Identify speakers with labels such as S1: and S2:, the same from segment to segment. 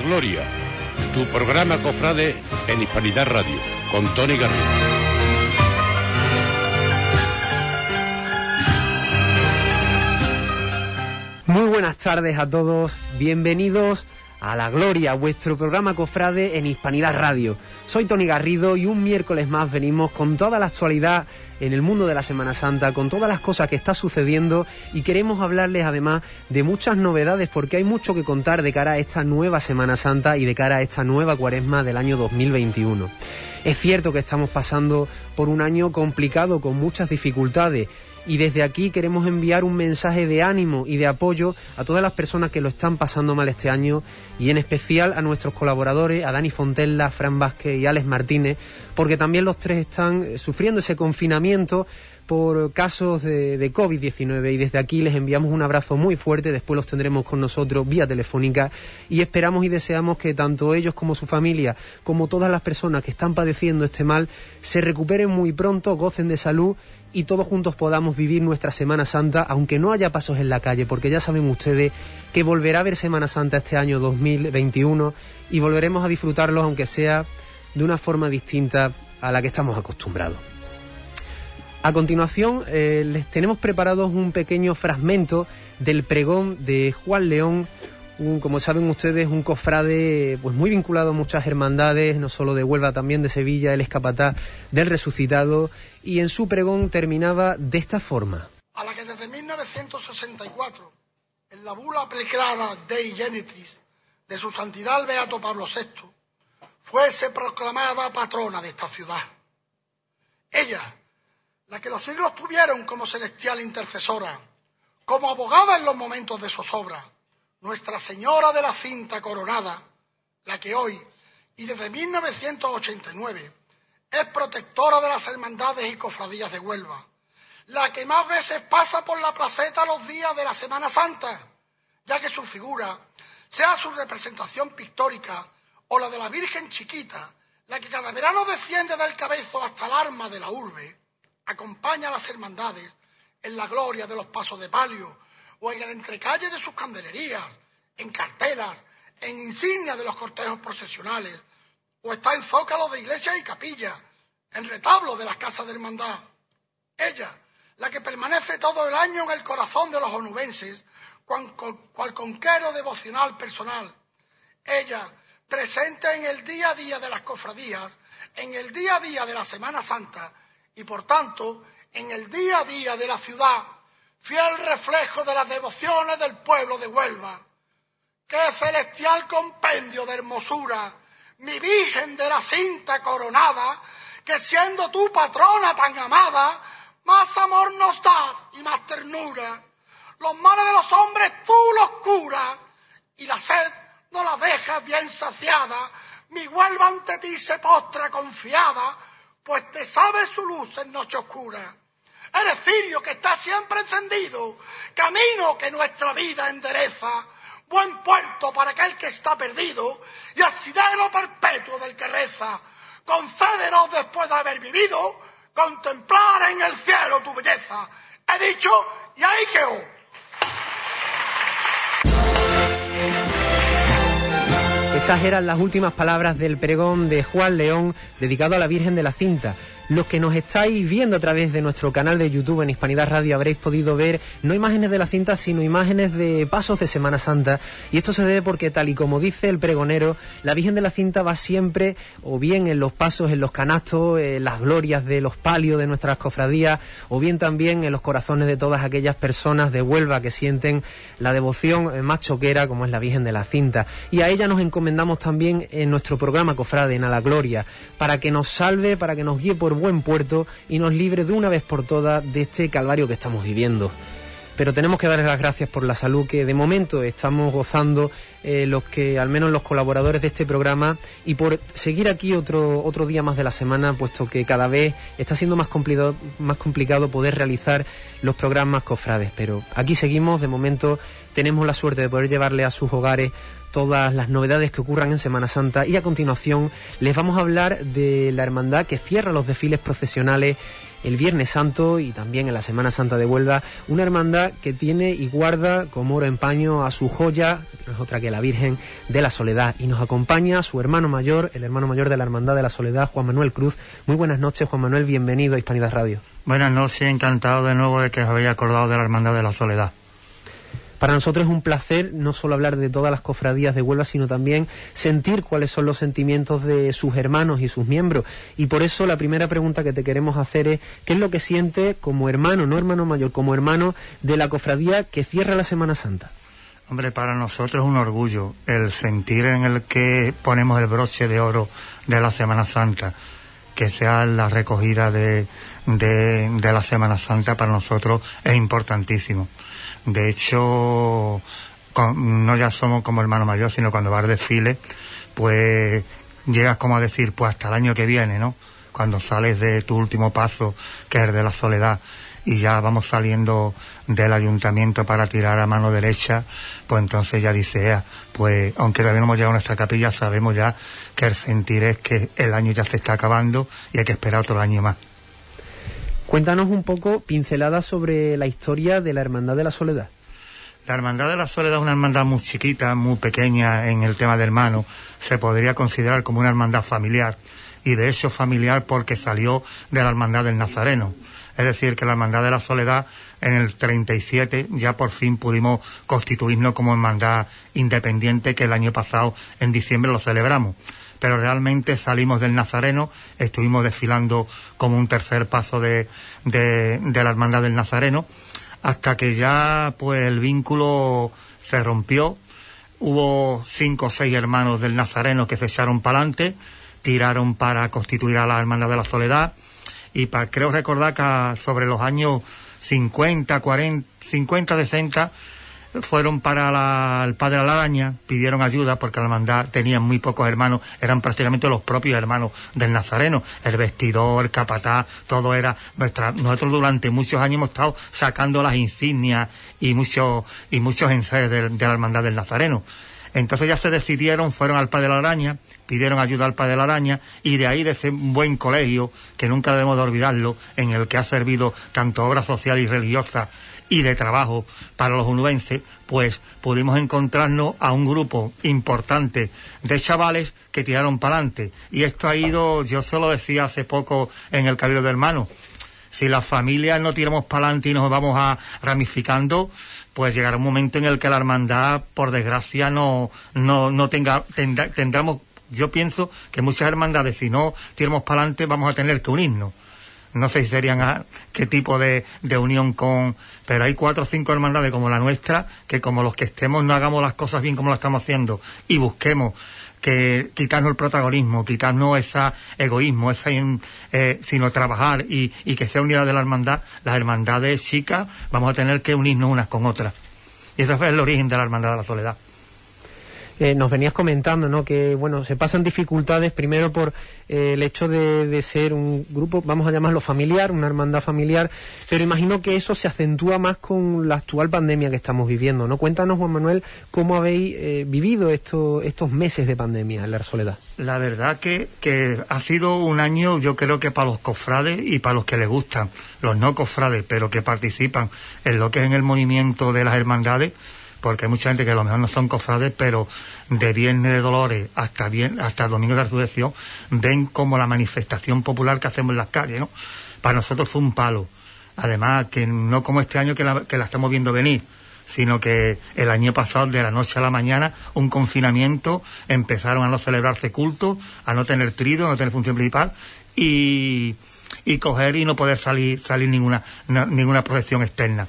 S1: Gloria, tu programa cofrade en Hispanidad Radio, con Tony Garrido.
S2: Muy buenas tardes a todos, bienvenidos a la Gloria, vuestro programa cofrade en Hispanidad Radio. Soy Tony Garrido y un miércoles más venimos con toda la actualidad en el mundo de la Semana Santa, con todas las cosas que está sucediendo y queremos hablarles además de muchas novedades porque hay mucho que contar de cara a esta nueva Semana Santa y de cara a esta nueva cuaresma del año 2021. Es cierto que estamos pasando por un año complicado con muchas dificultades y desde aquí queremos enviar un mensaje de ánimo y de apoyo a todas las personas que lo están pasando mal este año y en especial a nuestros colaboradores, a Dani Fontella, Fran Vázquez y Alex Martínez, porque también los tres están eh, sufriendo ese confinamiento por casos de, de COVID-19 y desde aquí les enviamos un abrazo muy fuerte, después los tendremos con nosotros vía telefónica. Y esperamos y deseamos que tanto ellos como su familia, como todas las personas que están padeciendo este mal, se recuperen muy pronto, gocen de salud y todos juntos podamos vivir nuestra Semana Santa, aunque no haya pasos en la calle, porque ya saben ustedes que volverá a haber Semana Santa este año 2021 y volveremos a disfrutarlo, aunque sea de una forma distinta a la que estamos acostumbrados. A continuación, eh, les tenemos preparados un pequeño fragmento del pregón de Juan León, como saben ustedes, un cofrade pues muy vinculado a muchas hermandades, no solo de Huelva, también de Sevilla, el escapatá del resucitado, y en su pregón terminaba de esta forma.
S3: A la que desde 1964, en la bula preclara Dei Genitris de su santidad el Beato Pablo VI, fuese proclamada patrona de esta ciudad. Ella, la que los siglos tuvieron como celestial intercesora, como abogada en los momentos de zozobra, nuestra Señora de la Cinta Coronada, la que hoy y desde 1989 es protectora de las hermandades y cofradías de Huelva, la que más veces pasa por la placeta los días de la Semana Santa, ya que su figura, sea su representación pictórica o la de la Virgen Chiquita, la que cada verano desciende del cabezo hasta el arma de la urbe, acompaña a las hermandades en la gloria de los pasos de palio o en el entrecalle de sus candelerías, en cartelas, en insignias de los cortejos procesionales, o está en zócalos de iglesias y capillas, en retablos de las casas de hermandad. Ella, la que permanece todo el año en el corazón de los onubenses, cual, cual conquero devocional personal. Ella, presente en el día a día de las cofradías, en el día a día de la Semana Santa y, por tanto, en el día a día de la ciudad, fiel reflejo de las devociones del pueblo de Huelva. ¡Qué celestial compendio de hermosura! Mi Virgen de la cinta coronada, que siendo tu patrona tan amada, más amor nos das y más ternura. Los males de los hombres tú los curas y la sed no la dejas bien saciada. Mi Huelva ante ti se postra confiada, pues te sabe su luz en noche oscura. Eres cirio que está siempre encendido, camino que nuestra vida endereza, buen puerto para aquel que está perdido y asidero perpetuo del que reza. Concédenos después de haber vivido, contemplar en el cielo tu belleza. He dicho y ahí quedó.
S2: Esas eran las últimas palabras del pregón de Juan León dedicado a la Virgen de la Cinta. Los que nos estáis viendo a través de nuestro canal de YouTube en Hispanidad Radio habréis podido ver no imágenes de la cinta, sino imágenes de pasos de Semana Santa. Y esto se debe porque, tal y como dice el pregonero, la Virgen de la Cinta va siempre, o bien en los pasos, en los canastos, en las glorias de los palios de nuestras cofradías, o bien también en los corazones de todas aquellas personas de Huelva que sienten la devoción más choquera, como es la Virgen de la Cinta. Y a ella nos encomendamos también en nuestro programa Cofrade, A la Gloria, para que nos salve, para que nos guíe por buen puerto y nos libre de una vez por todas de este calvario que estamos viviendo. Pero tenemos que darles las gracias por la salud que de momento estamos gozando eh, los que, al menos los colaboradores de este programa, y por seguir aquí otro, otro día más de la semana, puesto que cada vez está siendo más complicado, más complicado poder realizar los programas cofrades. Pero aquí seguimos, de momento tenemos la suerte de poder llevarle a sus hogares todas las novedades que ocurran en Semana Santa y a continuación les vamos a hablar de la hermandad que cierra los desfiles procesionales el Viernes Santo y también en la Semana Santa de Huelva, una hermandad que tiene y guarda como oro en paño a su joya, que no es otra que la Virgen de la Soledad, y nos acompaña su hermano mayor, el hermano mayor de la Hermandad de la Soledad, Juan Manuel Cruz. Muy buenas noches, Juan Manuel, bienvenido a Hispanidad Radio.
S4: Buenas noches, encantado de nuevo de que os habéis acordado de la Hermandad de la Soledad.
S2: Para nosotros es un placer no solo hablar de todas las cofradías de Huelva, sino también sentir cuáles son los sentimientos de sus hermanos y sus miembros. Y por eso la primera pregunta que te queremos hacer es, ¿qué es lo que siente como hermano, no hermano mayor, como hermano de la cofradía que cierra la Semana Santa?
S4: Hombre, para nosotros es un orgullo el sentir en el que ponemos el broche de oro de la Semana Santa, que sea la recogida de, de, de la Semana Santa para nosotros es importantísimo. De hecho, no ya somos como hermano mayor, sino cuando vas al desfile, pues llegas como a decir, pues hasta el año que viene, ¿no? Cuando sales de tu último paso, que es de la soledad, y ya vamos saliendo del ayuntamiento para tirar a mano derecha, pues entonces ya dice, pues aunque todavía no hemos llegado a nuestra capilla, sabemos ya que el sentir es que el año ya se está acabando y hay que esperar otro año más.
S2: Cuéntanos un poco pinceladas sobre la historia de la Hermandad de la Soledad.
S4: La Hermandad de la Soledad es una hermandad muy chiquita, muy pequeña en el tema de hermano. Se podría considerar como una hermandad familiar. Y de hecho familiar porque salió de la Hermandad del Nazareno. Es decir, que la Hermandad de la Soledad en el 37 ya por fin pudimos constituirnos como hermandad independiente que el año pasado en diciembre lo celebramos pero realmente salimos del Nazareno, estuvimos desfilando como un tercer paso de, de, la Hermandad del Nazareno, hasta que ya pues el vínculo se rompió, hubo cinco o seis hermanos del Nazareno que se echaron para adelante, tiraron para constituir a la Hermandad de la Soledad, y para, creo recordar que sobre los años 50, 40, 50, 60, fueron para el padre Alaraña, pidieron ayuda porque la hermandad tenía muy pocos hermanos, eran prácticamente los propios hermanos del Nazareno, el vestidor, el capataz, todo era nuestra, nosotros durante muchos años hemos estado sacando las insignias y muchos y muchos ensayos de, la hermandad del Nazareno. Entonces ya se decidieron, fueron al Padre de la Araña, pidieron ayuda al Padre de la Araña y de ahí de ese buen colegio, que nunca debemos de olvidarlo, en el que ha servido tanto obra social y religiosa y de trabajo para los unubenses, pues pudimos encontrarnos a un grupo importante de chavales que tiraron para adelante. Y esto ha ido, yo se lo decía hace poco en el Cabildo de Hermanos, si las familias no tiramos para adelante y nos vamos a ramificando, pues llegará un momento en el que la hermandad, por desgracia, no, no, no tenga, tendremos, yo pienso que muchas hermandades, si no tiramos para adelante, vamos a tener que unirnos no sé si serían a, qué tipo de, de, unión con... Pero hay cuatro o cinco hermandades como la nuestra, que como los que estemos no hagamos las cosas bien como las estamos haciendo y busquemos que quitarnos el protagonismo, quitarnos ese egoísmo, ese, eh, sino trabajar y, y que sea unidad de la hermandad, las hermandades chicas vamos a tener que unirnos unas con otras. Y ese fue el origen de la hermandad de la soledad.
S2: Eh, nos venías comentando, ¿no? Que, bueno, se pasan dificultades primero por eh, el hecho de, ser un grupo, vamos a llamarlo familiar, una hermandad familiar, pero imagino que eso se acentúa más con la actual pandemia que estamos viviendo, ¿no? Cuéntanos, Juan Manuel, cómo habéis eh, vivido estos meses de pandemia en la Soledad.
S4: La verdad que, que ha sido un año, yo creo que para los cofrades y para los que les gustan, los no cofrades, pero que participan en lo que es en el movimiento de las hermandades, porque hay mucha gente que a lo mejor no son cofrades, pero de Viernes de Dolores hasta, bien, hasta Domingo de Resurrección ven como la manifestación popular que hacemos en las calles, ¿no? Para nosotros fue un palo. Además, que no como este año que la, que la estamos viendo venir, sino que el año pasado, de la noche a la mañana, un confinamiento, empezaron a no celebrarse cultos, a no tener trido, a no tener función principal, y, y coger y no poder salir, salir ninguna, ninguna procesión externa.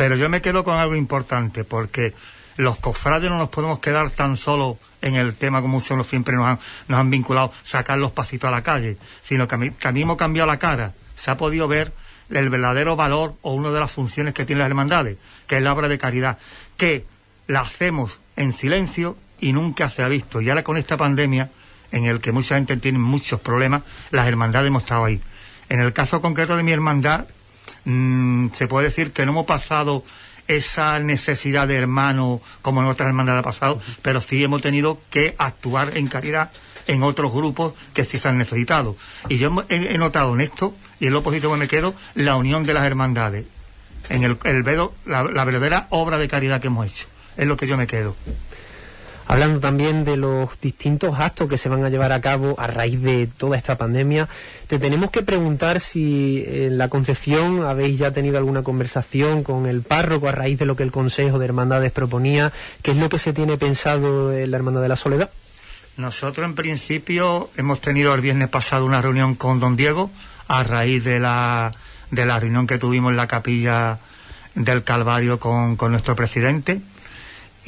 S4: Pero yo me quedo con algo importante, porque los cofrades no nos podemos quedar tan solo en el tema como muchos siempre nos han, nos han vinculado, sacar los pasitos a la calle, sino que a, mí, que a hemos cambiado la cara. Se ha podido ver el verdadero valor o una de las funciones que tienen las hermandades, que es la obra de caridad, que la hacemos en silencio y nunca se ha visto. Y ahora con esta pandemia, en el que mucha gente tiene muchos problemas, las hermandades hemos estado ahí. En el caso concreto de mi hermandad, Mm, se puede decir que no hemos pasado esa necesidad de hermano como en otras hermandades ha pasado, pero sí hemos tenido que actuar en caridad en otros grupos que sí se han necesitado. Y yo he, notado en esto, Y en lo positivo me quedo la unión de las hermandades, en el, el la, la verdadera obra de caridad que hemos hecho. Es lo que yo me quedo
S2: hablando también de los distintos actos que se van a llevar a cabo a raíz de toda esta pandemia. Te tenemos que preguntar si en la Concepción habéis ya tenido alguna conversación con el párroco a raíz de lo que el Consejo de Hermandades proponía, qué es lo que se tiene pensado en la Hermandad de la Soledad.
S4: Nosotros en principio hemos tenido el viernes pasado una reunión con don Diego a raíz de la, de la reunión que tuvimos en la capilla del Calvario con, con nuestro presidente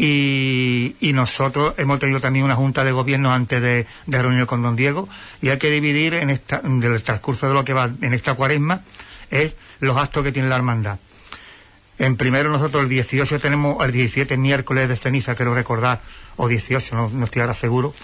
S4: y, nosotros hemos tenido también una junta de gobierno antes de, reunir con don Diego y hay que dividir en esta, del transcurso de lo que va en esta cuaresma es los actos que tiene la hermandad. En primero nosotros el 18 tenemos, el 17 miércoles de ceniza, quiero recordar, o 18, no, estoy ahora seguro,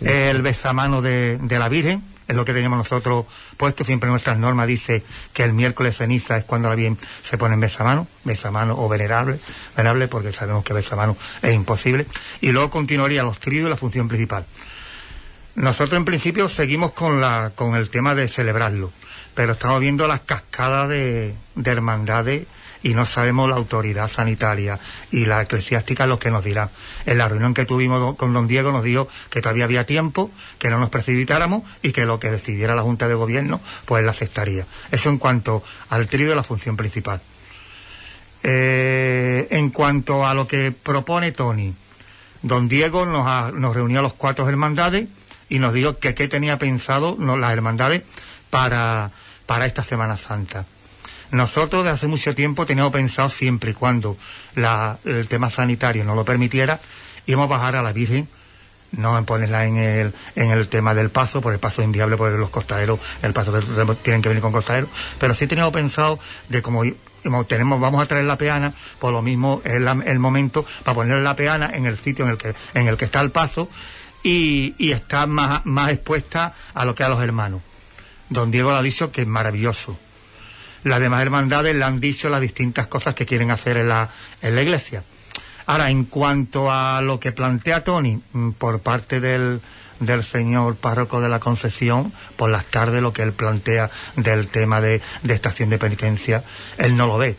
S4: el besamano de la Virgen, es lo que teníamos nosotros puesto. Siempre nuestras normas dice que el miércoles ceniza es cuando la bien se pone en besamano, besamano o venerable, venerable porque sabemos que besamano es imposible. Y luego continuaría los tríos y la función principal. Nosotros en principio seguimos con, la, con el tema de celebrarlo, pero estamos viendo las cascadas de hermandades y no sabemos la autoridad sanitaria y la eclesiástica lo que nos dirá. En la reunión que tuvimos con don Diego nos dijo que todavía había tiempo, que no nos precipitáramos y que lo que decidiera la Junta de Gobierno, pues la aceptaría. Eso en cuanto al trío de la función principal. Eh, en cuanto a lo que propone Tony, don Diego nos, nos reunió a los cuatro hermandades y nos dijo que qué tenía pensado las hermandades para, para esta Semana Santa. Nosotros de hace mucho tiempo teníamos pensado siempre y cuando el tema sanitario no lo permitiera, íbamos a bajar a la Virgen, no en ponerla en el, en el tema del paso, por el paso es inviable porque los costaderos, el paso tienen que venir con costaderos, pero sí teníamos pensado de como tenemos, vamos a traer la peana, por lo mismo es el momento para poner la peana en el sitio en el que, en el que está el paso y, y está más, más expuesta a lo que a los hermanos. Don Diego lo ha dicho que es maravilloso las demás hermandades le han dicho las distintas cosas que quieren hacer en la, en la iglesia. Ahora, en cuanto a lo que plantea Tony mm, por parte del, del señor párroco de la Concepción, por las tardes lo que él plantea del tema de, de estación de penitencia, él no lo ve.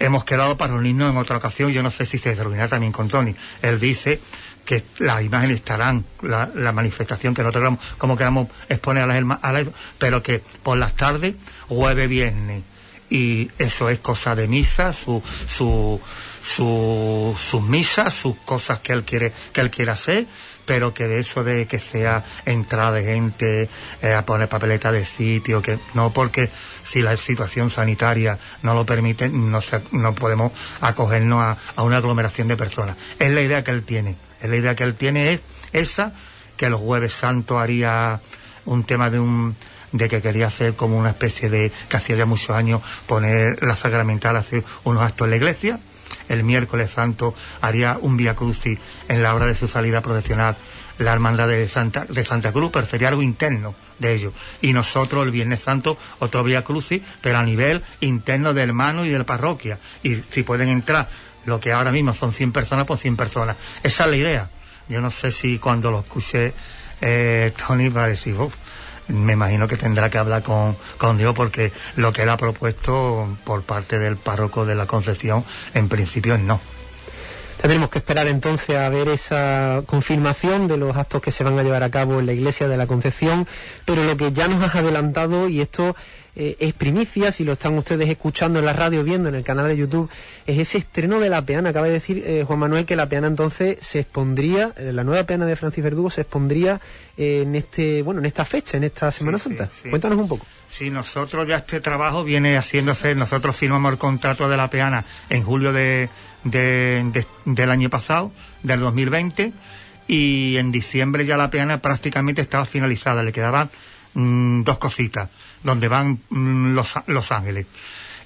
S4: Hemos quedado para reunirnos en otra ocasión, yo no sé si se reunirá también con Tony. Él dice que las imágenes estarán, la, la manifestación que nosotros queramos, como queramos exponer a las, las, pero que por las tardes, jueves, viernes, y eso es cosa de misa, su, su, su, sus misas, sus cosas que él quiere, que él quiere hacer, pero que de eso de que sea entrada de gente eh, a poner papeleta de sitio, que no porque si la situación sanitaria no lo permite, no, no podemos acogernos a, a una aglomeración de personas. Es la idea que él tiene. Es la idea que él tiene es esa, que los jueves santos haría un tema de un de que quería hacer como una especie de, que hacía ya muchos años, poner la sacramental, hacer unos actos en la iglesia. El miércoles santo haría un vía crucis en la hora de su salida profesional la hermandad de Santa, de Santa Cruz, pero sería algo interno de ellos. Y nosotros el Viernes Santo otro vía crucis, pero a nivel interno de hermanos y de la parroquia. Y si pueden entrar, lo que ahora mismo son 100 personas, pues 100 personas. Esa es la idea. Yo no sé si cuando lo escuché eh, Tony va a decir, me imagino que tendrá que hablar con, con Dios porque lo que él ha propuesto por parte del párroco de la Concepción en principio no.
S2: Tendremos que esperar entonces a ver esa confirmación de los actos que se van a llevar a cabo en la iglesia de la Concepción, pero lo que ya nos has adelantado, y esto eh, es primicia, si lo están ustedes escuchando en la radio, viendo en el canal de YouTube, es ese estreno de la peana. Acaba de decir eh, Juan Manuel que la peana entonces se expondría, eh, la nueva peana de Francis Verdugo se expondría en este, bueno, en esta fecha, en esta Semana Santa. Cuéntanos un poco.
S4: Sí, nosotros ya este trabajo viene haciéndose, nosotros firmamos el contrato de la peana en julio de de, del año pasado, del 2020, y en diciembre ya la peana prácticamente estaba finalizada, le quedaban mm, dos cositas, donde van mm, los, los Ángeles.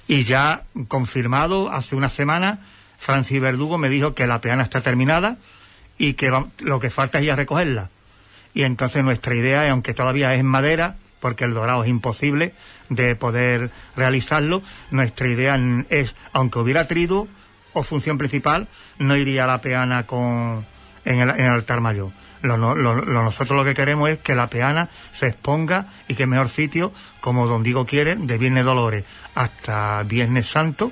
S4: Y ya confirmado hace una semana, Francis Verdugo me dijo que la peana está terminada y que lo que falta es ir a recogerla. Y entonces nuestra idea, aunque todavía es en madera, porque el dorado es imposible de poder realizarlo, nuestra idea es, aunque hubiera trido, o función principal, no iría la peana con en el, en el altar mayor. Lo, lo- nosotros lo que queremos es que la peana se exponga y que mejor sitio, como don Diego quiere, de Viernes Dolores hasta Viernes Santo,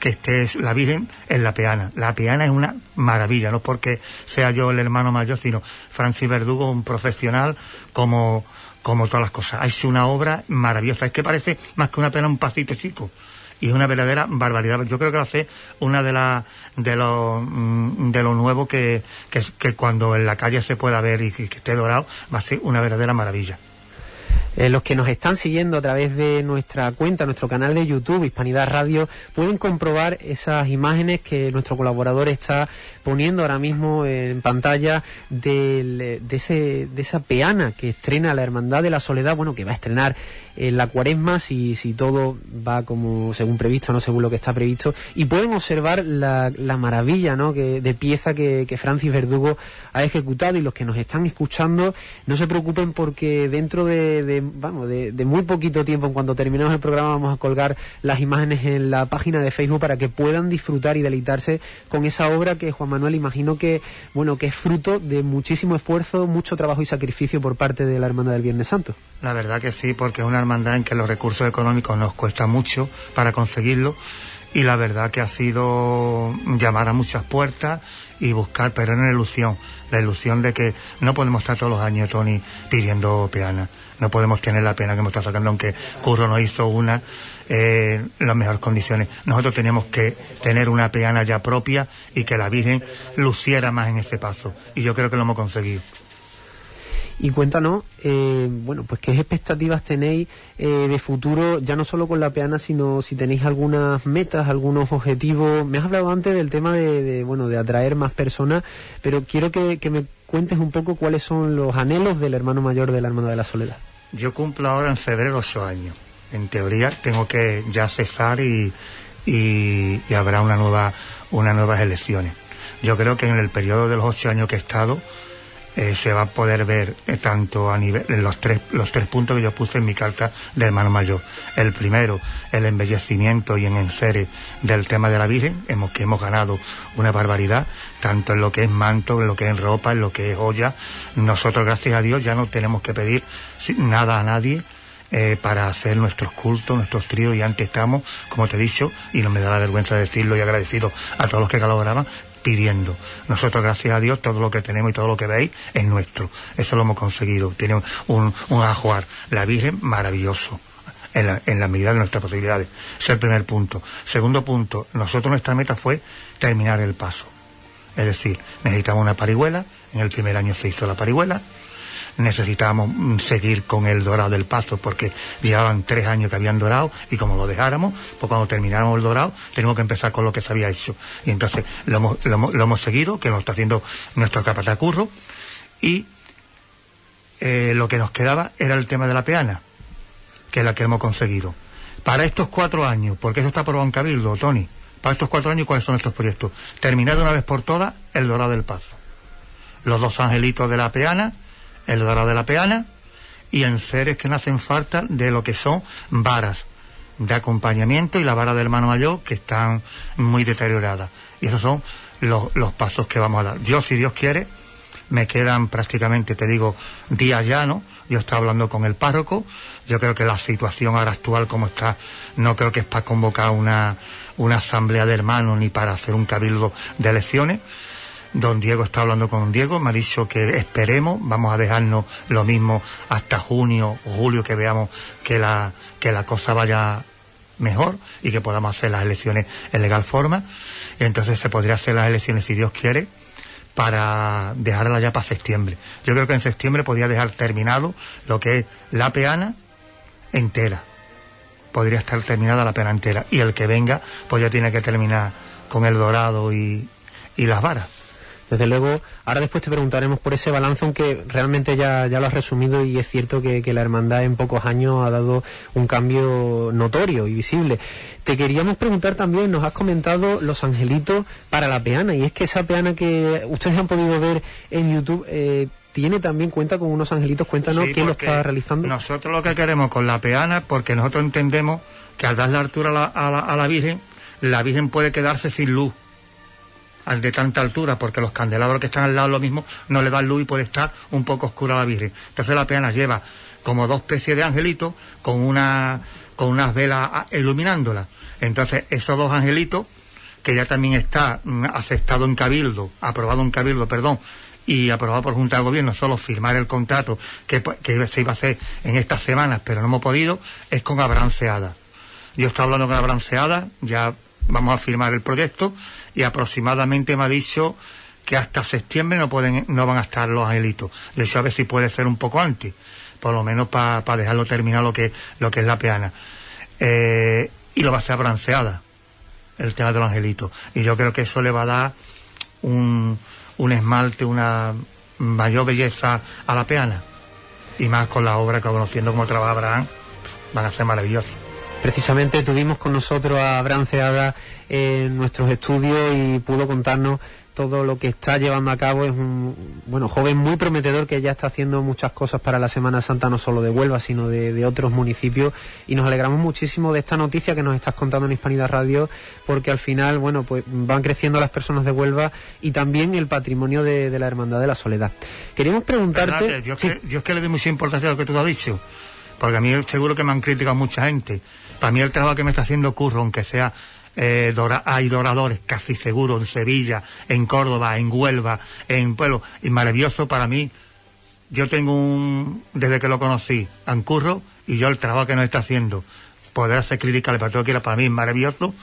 S4: que esté la Virgen en la peana. La peana es una maravilla, no porque sea yo el hermano mayor, sino Francis Verdugo, un profesional como, como todas las cosas. Hecho una obra maravillosa. Es que parece más que una peana un pasito chico. Y es una verdadera barbaridad. Yo creo que a ser una de las de lo, mm, de lo nuevo que, que, que cuando en la calle se pueda ver y que, que esté dorado, va a ser una verdadera maravilla.
S2: Eh, los que nos están siguiendo a través de nuestra cuenta, nuestro canal de YouTube, Hispanidad Radio, pueden comprobar esas imágenes que nuestro colaborador está poniendo ahora mismo en pantalla del- de, ese, de esa peana que estrena la Hermandad de la Soledad, bueno, que va a estrenar en la cuaresma si, si todo va como según previsto, no según lo que está previsto, y pueden observar la, la maravilla ¿no? que, de pieza que, que Francis Verdugo ha ejecutado y los que nos están escuchando no se preocupen porque dentro de, de, vamos, de, muy poquito tiempo, en cuanto terminemos el programa, vamos a colgar las imágenes en la página de Facebook para que puedan disfrutar y deleitarse con esa obra que Juan Manuel imagino que, bueno, que es fruto de muchísimo esfuerzo, mucho trabajo y sacrificio por parte de la Hermandad del Viernes Santo.
S4: La verdad que sí, porque es una hermandad en que los recursos económicos nos cuesta mucho para conseguirlo y la verdad que ha sido llamar a muchas puertas y buscar, pero en la ilusión, la ilusión de que no podemos estar todos los años, Tony, pidiendo peana. No podemos tener la pena que hemos estado sacando, aunque Curro nos hizo una eh, las mejores condiciones. Nosotros teníamos que tener una peana ya propia y que la Virgen luciera más en ese paso. Y yo creo que lo hemos conseguido.
S2: Y cuéntanos, eh, bueno, pues qué expectativas tenéis eh, de futuro, ya no solo con la peana, sino si tenéis algunas metas, algunos objetivos. Me has hablado antes del tema de, de, bueno, de atraer más personas, pero quiero que, que me cuentes un poco cuáles son los anhelos del hermano mayor de la Hermandad de la Soledad.
S4: Yo cumplo ahora en febrero ocho años. En teoría tengo que ya cesar y, y, y habrá una nueva, unas nuevas elecciones. Yo creo que en el periodo de los ocho años que he estado eh, se va a poder ver eh, tanto a nivel en los tres los tres puntos que yo puse en mi carta de hermano mayor. El primero, el embellecimiento y en enseres del tema de la Virgen, hemos que hemos ganado una barbaridad, tanto en lo que es manto, en lo que es ropa, en lo que es joya. Nosotros, gracias a Dios, ya no tenemos que pedir nada a nadie eh, para hacer nuestros cultos, nuestros tríos, y antes estamos, como te he dicho, y no me da la vergüenza decirlo y agradecido a todos los que colaboraban, pidiendo. Nosotros, gracias a Dios, todo lo que tenemos y todo lo que veis es nuestro. Eso lo hemos conseguido. Tiene un, un ajuar. La Virgen, maravilloso. En la, en la medida de nuestras posibilidades. Ese es el primer punto. Segundo punto, nosotros nuestra meta fue terminar el paso. Es decir, necesitamos una parihuela. En el primer año se hizo la parihuela necesitábamos seguir con el dorado del paso porque llevaban tres años que habían dorado y como lo dejáramos, pues cuando termináramos el dorado tenemos que empezar con lo que se había hecho. Y entonces lo hemos, lo lo hemos seguido, que lo está haciendo nuestro capatacurro, y eh, lo que nos quedaba era el tema de la peana, que es la que hemos conseguido. Para estos cuatro años, porque eso está aprobado en Tony, para estos cuatro años, ¿cuáles son estos proyectos? Terminar de una vez por todas el dorado del paso. Los dos angelitos de la peana, el dorado de la peana y enseres que no hacen falta de lo que son varas de acompañamiento y la vara del hermano mayor que están muy deterioradas. Y esos son los, los pasos que vamos a dar. Yo, si Dios quiere, me quedan prácticamente, te digo, días ya, ¿no? Yo estaba hablando con el párroco, yo creo que la situación ahora actual como está, no creo que es para convocar una, una asamblea de hermanos ni para hacer un cabildo de elecciones. Don Diego está hablando con Diego, me ha dicho que esperemos, vamos a dejarnos lo mismo hasta junio julio que veamos que la, que la cosa vaya mejor y que podamos hacer las elecciones en legal forma. Entonces se podría hacer las elecciones, si Dios quiere, para dejarla ya para septiembre. Yo creo que en septiembre podría dejar terminado lo que es la peana entera. Podría estar terminada la peana entera. Y el que venga, pues ya tiene que terminar con el dorado y, y las varas.
S2: Desde luego, ahora después te preguntaremos por ese balance, aunque realmente ya, ya lo has resumido y es cierto que, que la hermandad en pocos años ha dado un cambio notorio y visible. Te queríamos preguntar también, nos has comentado los angelitos para la peana, y es que esa peana que ustedes han podido ver en YouTube eh, tiene también cuenta con unos angelitos. Cuéntanos
S4: Sí,
S2: quién lo está realizando.
S4: Nosotros lo que queremos con la peana, porque nosotros entendemos que al dar la altura a la, a la- a la Virgen, la Virgen puede quedarse sin luz. Al de tanta altura, porque los candelabros que están al lado lo mismo no le dan luz y puede estar un poco oscura la Virgen. Entonces la peana lleva como dos especies de angelitos con una con unas velas ah, iluminándola. Entonces esos dos angelitos que ya también está mm, aceptado en Cabildo, aprobado en Cabildo, perdón, y aprobado por Junta de Gobierno, solo firmar el contrato que, que se iba a hacer en estas semanas, pero no hemos podido, es con Abraham Seada. Yo estoy hablando con Abraham Seada, ya vamos a firmar el proyecto y aproximadamente me ha dicho que hasta septiembre no pueden no van a estar los angelitos. De hecho, a ver si puede ser un poco antes, por lo menos para dejarlo terminar lo que, lo que es la peana. Eh, y lo va a hacer abranceada, el tema de los angelitos. Y yo creo que eso le va a dar un, un esmalte, una mayor belleza a la peana. Y más con la obra que conociendo cómo trabaja Abraham, van a ser maravillosos.
S2: Precisamente tuvimos con nosotros a Abraham Ceada en nuestros estudios y pudo contarnos todo lo que está llevando a cabo. Es un bueno joven muy prometedor que ya está haciendo muchas cosas para la Semana Santa no solo de Huelva sino de, otros municipios. Y nos alegramos muchísimo de esta noticia que nos estás contando en Hispanidad Radio porque al final bueno pues van creciendo las personas de Huelva y también el patrimonio de, la Hermandad de la Soledad. Queríamos preguntarte
S4: yo, que, yo es que le doy mucha importancia a lo que tú has dicho porque a mí seguro que me han criticado mucha gente para mí el trabajo que me está haciendo Curro aunque sea eh, hay doradores casi seguros en Sevilla, en Córdoba, en Huelva, en Pueblo, y maravilloso para mí. Yo tengo un, desde que lo conocí, Ancurro, y yo el trabajo que nos está haciendo, poder hacer crítica para todo que para mí es maravilloso,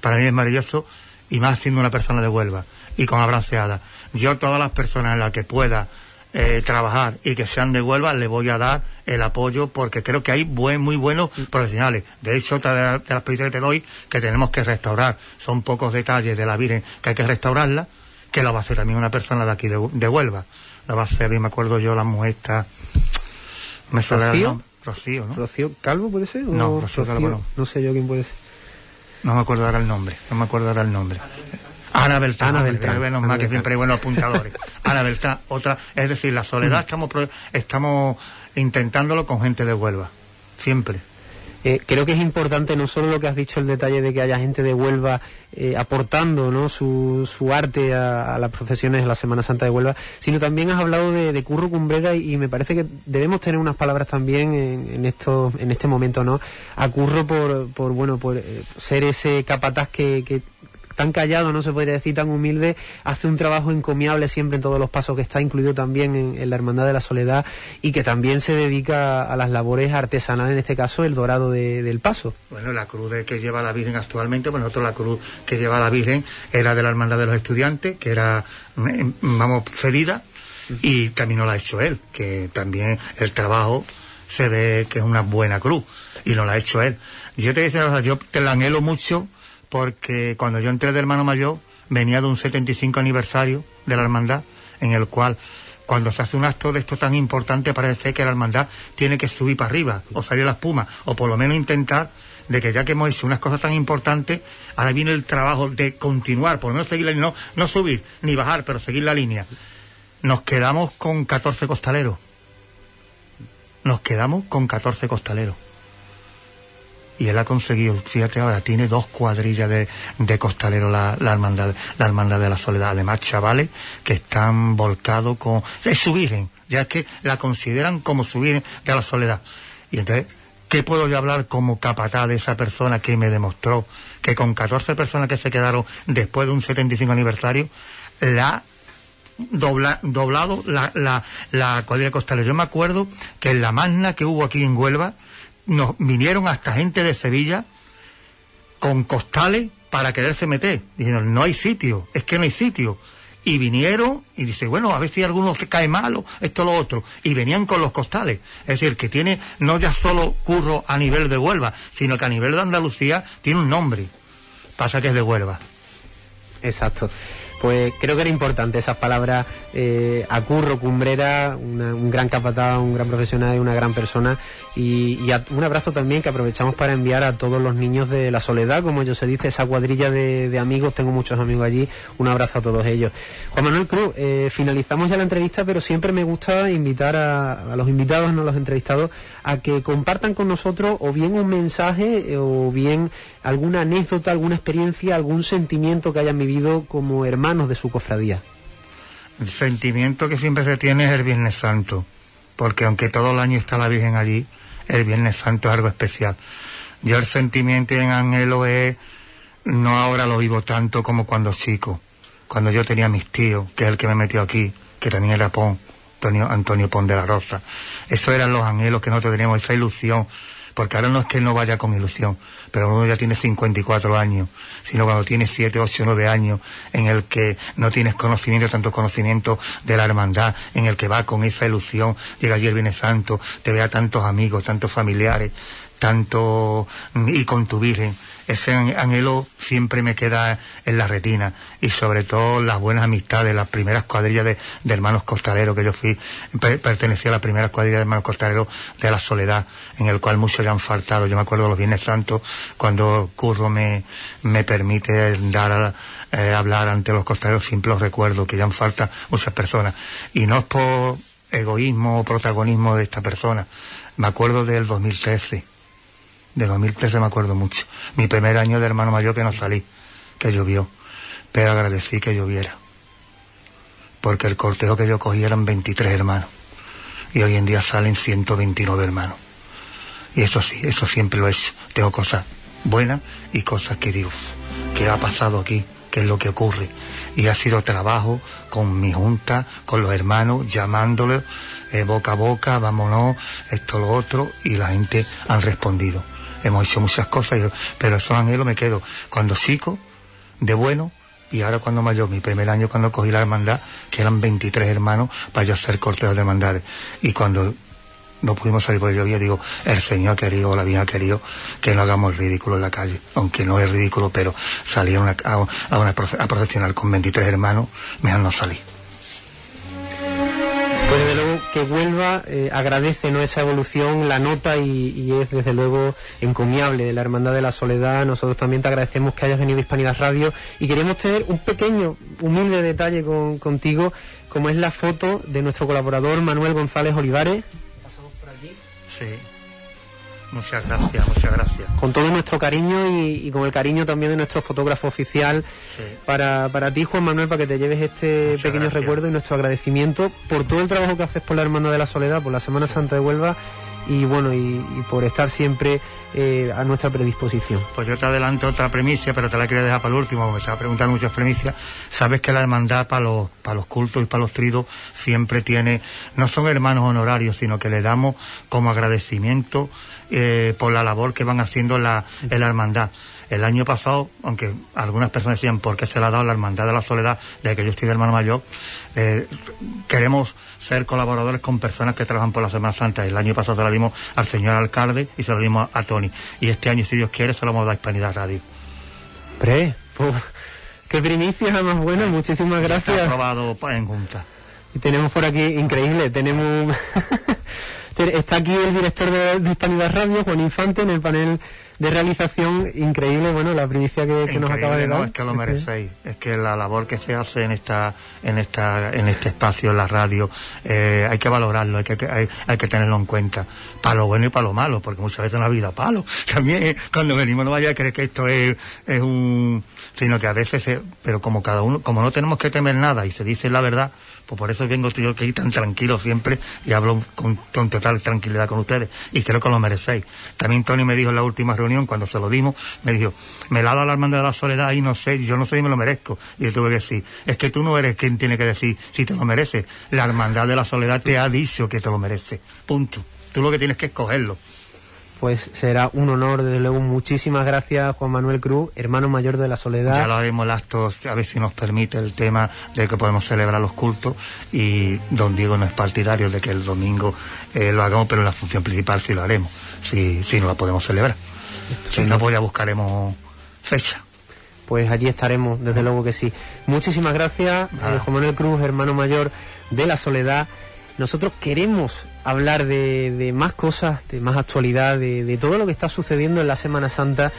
S4: para mí es maravilloso, y más siendo una persona de Huelva, y con abranceada. Yo todas las personas en las que pueda eh, trabajar y que sean de Huelva, le voy a dar el apoyo porque creo que hay buen, muy buenos profesionales. De hecho, otra de, las experiencias que te doy que tenemos que restaurar. Son pocos detalles de la Virgen que hay que restaurarla, que lo va a hacer también una persona de aquí de, Huelva. Lo va a hacer, y me acuerdo yo, la mujer
S2: Me
S4: ¿Rocío?
S2: Rocío, ¿no? ¿Rocío Calvo puede ser?
S4: No, Rocío, Calvo no.
S2: No sé yo quién puede ser.
S4: No me acuerdo ahora el nombre, no me acuerdo ahora el nombre. Ana Beltrán, Ana Beltrán, menos más que siempre hay buenos apuntadores. Ana Beltrán, otra, es decir, la soledad estamos estamos intentándolo con gente de Huelva, siempre.
S2: Eh, creo que es importante no solo lo que has dicho, el detalle de que haya gente de Huelva eh, aportando ¿no? su, su arte a, las procesiones de la Semana Santa de Huelva, sino también has hablado de, Curro Cumbrera y, me parece que debemos tener unas palabras también en, esto, en este momento, ¿no? A Curro por, por bueno, por eh, ser ese capataz que, que tan callado, no se podría decir tan humilde, hace un trabajo encomiable siempre en todos los pasos que está incluido también en, la Hermandad de la Soledad y que también se dedica a las labores artesanales, en este caso el dorado del paso.
S4: Bueno, la cruz que lleva la Virgen actualmente, bueno, nosotros la cruz que lleva la Virgen era de la Hermandad de los Estudiantes, que era, mm, vamos, cedida, y también lo ha hecho él, que también el trabajo se ve que es una buena cruz, y no lo ha hecho él. Yo te dice, yo te la anhelo mucho porque cuando yo entré de hermano mayor venía de un 75 aniversario de la hermandad, en el cual cuando se hace un acto de esto tan importante parece que la hermandad tiene que subir para arriba o salir la espuma o por lo menos intentar de que ya que hemos hecho unas cosas tan importantes, ahora viene el trabajo de continuar, por lo menos seguir la línea, no, no subir ni bajar, pero seguir la línea. Nos quedamos con 14 costaleros. Nos quedamos con 14 costaleros y él ha conseguido, fíjate ahora, tiene dos cuadrillas de, de costaleros la, la, hermandad, la hermandad de la soledad, además chavales que están volcados con, es su virgen, ya es que la consideran como su virgen de la soledad. Y entonces, ¿qué puedo yo hablar como capataz de esa persona que me demostró que con 14 personas que se quedaron después de un 75 aniversario, la dobla, doblado la, la, la cuadrilla costalera. Yo me acuerdo que en la magna que hubo aquí en Huelva, nos vinieron hasta gente de Sevilla con costales para quererse meter. Dijeron, no hay sitio, es que no hay sitio. Y vinieron y dice, bueno, a ver si alguno se cae malo, esto lo otro. Y venían con los costales. Es decir, que tiene no ya solo curro a nivel de Huelva, sino que a nivel de Andalucía tiene un nombre. Pasa que es de Huelva.
S2: Exacto pues creo que era importante esas palabras eh, a Curro Cumbrera, un gran capataz, un gran profesional y una gran persona. Y, un abrazo también que aprovechamos para enviar a todos los niños de la soledad, como yo se dice, esa cuadrilla de, amigos, tengo muchos amigos allí, un abrazo a todos ellos. Juan Manuel Cruz, eh, finalizamos ya la entrevista, pero siempre me gusta invitar a, a, los invitados, no a los entrevistados, a que compartan con nosotros o bien un mensaje o bien alguna anécdota, alguna experiencia, algún sentimiento que hayan vivido como hermanos de su cofradía?
S4: El sentimiento que siempre se tiene es el Viernes Santo, porque aunque todo el año está la Virgen allí, el Viernes Santo es algo especial. Yo el sentimiento en Angelo es, no ahora lo vivo tanto como cuando chico, cuando yo tenía mis tíos, que es el que me metió aquí, que tenía el Pon, Antonio, Antonio Pon de la Rosa. Esos eran los anhelos que nosotros teníamos, esa ilusión, porque ahora no es que no vaya con ilusión, pero uno ya tiene 54 años, sino cuando tienes 7, 8, 9 años, en el que no tienes conocimiento, tanto conocimiento de la hermandad, en el que va con esa ilusión, llega allí el Viernes Santo, te ve a tantos amigos, tantos familiares, tanto y con tu Virgen ese anhelo siempre me queda en la retina y sobre todo las buenas amistades, las primeras cuadrillas de, hermanos costaleros que yo fui, pertenecía a la primera cuadrilla de hermanos costaleros de la soledad, en el cual muchos ya han faltado. Yo me acuerdo de los Viernes Santos cuando Curro me, me permite dar eh, hablar ante los costaleros, siempre los recuerdo que ya han falta muchas personas. Y no es por egoísmo o protagonismo de esta persona. Me acuerdo del 2013 de 2013 me acuerdo mucho. Mi primer año de hermano mayor que no salí, que llovió. Pero agradecí que lloviera. Porque el cortejo que yo cogí eran 23 hermanos. Y hoy en día salen 129 hermanos. Y eso sí, eso siempre lo he hecho. Tengo cosas buenas y cosas que digo, ¿qué ha pasado aquí? ¿Qué es lo que ocurre? Y ha sido trabajo con mi junta, con los hermanos, llamándoles eh, boca a boca, vámonos, esto, lo otro, y la gente han respondido hemos hecho muchas cosas, pero esos anhelos me quedo cuando chico, de bueno, y ahora cuando mayor, mi primer año cuando cogí la hermandad, que eran 23 hermanos para yo hacer cortejos de hermandades. Y cuando no pudimos salir por el lluvia, digo, el Señor ha querido, la vida ha querido que no hagamos ridículo en la calle. Aunque no es ridículo, pero salir a, una, a, profesional con 23 hermanos, mejor no salir.
S2: Que Huelva eh, agradece ¿no? esa evolución, la nota y, es desde luego encomiable de la Hermandad de la Soledad. Nosotros también te agradecemos que hayas venido a Hispanidad Radio y queremos tener un pequeño, humilde detalle con, contigo, como es la foto de nuestro colaborador Manuel González Olivares.
S4: Pasamos por aquí. Sí. Muchas gracias, muchas gracias.
S2: Con todo nuestro cariño y, con el cariño también de nuestro fotógrafo oficial para, para ti, Juan Manuel, para que te lleves este pequeño recuerdo y nuestro agradecimiento por todo el trabajo que haces por la Hermana de la Soledad, por la Semana Santa de Huelva y bueno, y, por estar siempre eh, a nuestra predisposición.
S4: Pues yo te adelanto otra premisa, pero te la quería dejar para el último, porque me estaba preguntando muchas premisas. Sabes que la hermandad para los, para los cultos y para los tridos siempre tiene, no son hermanos honorarios, sino que le damos como agradecimiento eh, por la labor que van haciendo en la, en la hermandad. El año pasado, aunque algunas personas decían por qué se le ha dado la hermandad de la soledad, de que yo estoy de hermano mayor, eh, queremos ser colaboradores con personas que trabajan por la Semana Santa. El año pasado se lo dimos al señor alcalde y se lo dimos a Tony. Y este año, si Dios quiere, se lo vamos a dar a Hispanidad Radio.
S2: Pre, pues, qué primicia más buena, muchísimas gracias.
S4: Está aprobado en junta.
S2: Y tenemos por aquí, increíble, tenemos... Está aquí el director de, Hispanidad Radio, Juan Infante, en el panel de realización. Increíble, bueno, la primicia que, nos acaba de dar.
S4: No, es que lo merecéis, es que la labor que se hace en esta, en esta, en este espacio, en la radio, eh, hay que valorarlo, hay que, hay, que tenerlo en cuenta, para lo bueno y para lo malo, porque muchas veces en la vida palo. También cuando venimos no vaya a creer que esto es, es un, sino que a veces, pero como cada uno, como no tenemos que temer nada y se dice la verdad, pues por eso vengo yo aquí tan tranquilo siempre y hablo con, total tranquilidad con ustedes. Y creo que lo merecéis. También Tony me dijo en la última reunión, cuando se lo dimos, me dijo, me la ha dado la hermandad de la soledad y no sé, yo no sé si me lo merezco. Y yo tuve que decir, es que tú no eres quien tiene que decir si te lo mereces. La hermandad de la soledad te ha dicho que te lo merece. Punto. Tú lo que tienes que escogerlo
S2: pues será un honor, desde luego. Muchísimas gracias, Juan Manuel Cruz, hermano mayor de la Soledad.
S4: Ya lo haremos el acto, a ver si nos permite el tema de que podemos celebrar los cultos. Y don Diego no es partidario de que el domingo eh, lo hagamos, pero en la función principal sí lo haremos, si, si no la podemos celebrar. Si no, pues ya buscaremos fecha.
S2: Pues allí estaremos, desde luego que sí. Muchísimas gracias, eh, Juan Manuel Cruz, hermano mayor de la Soledad. Nosotros queremos hablar de, más cosas, de más actualidad, de, todo lo que está sucediendo en la Semana Santa.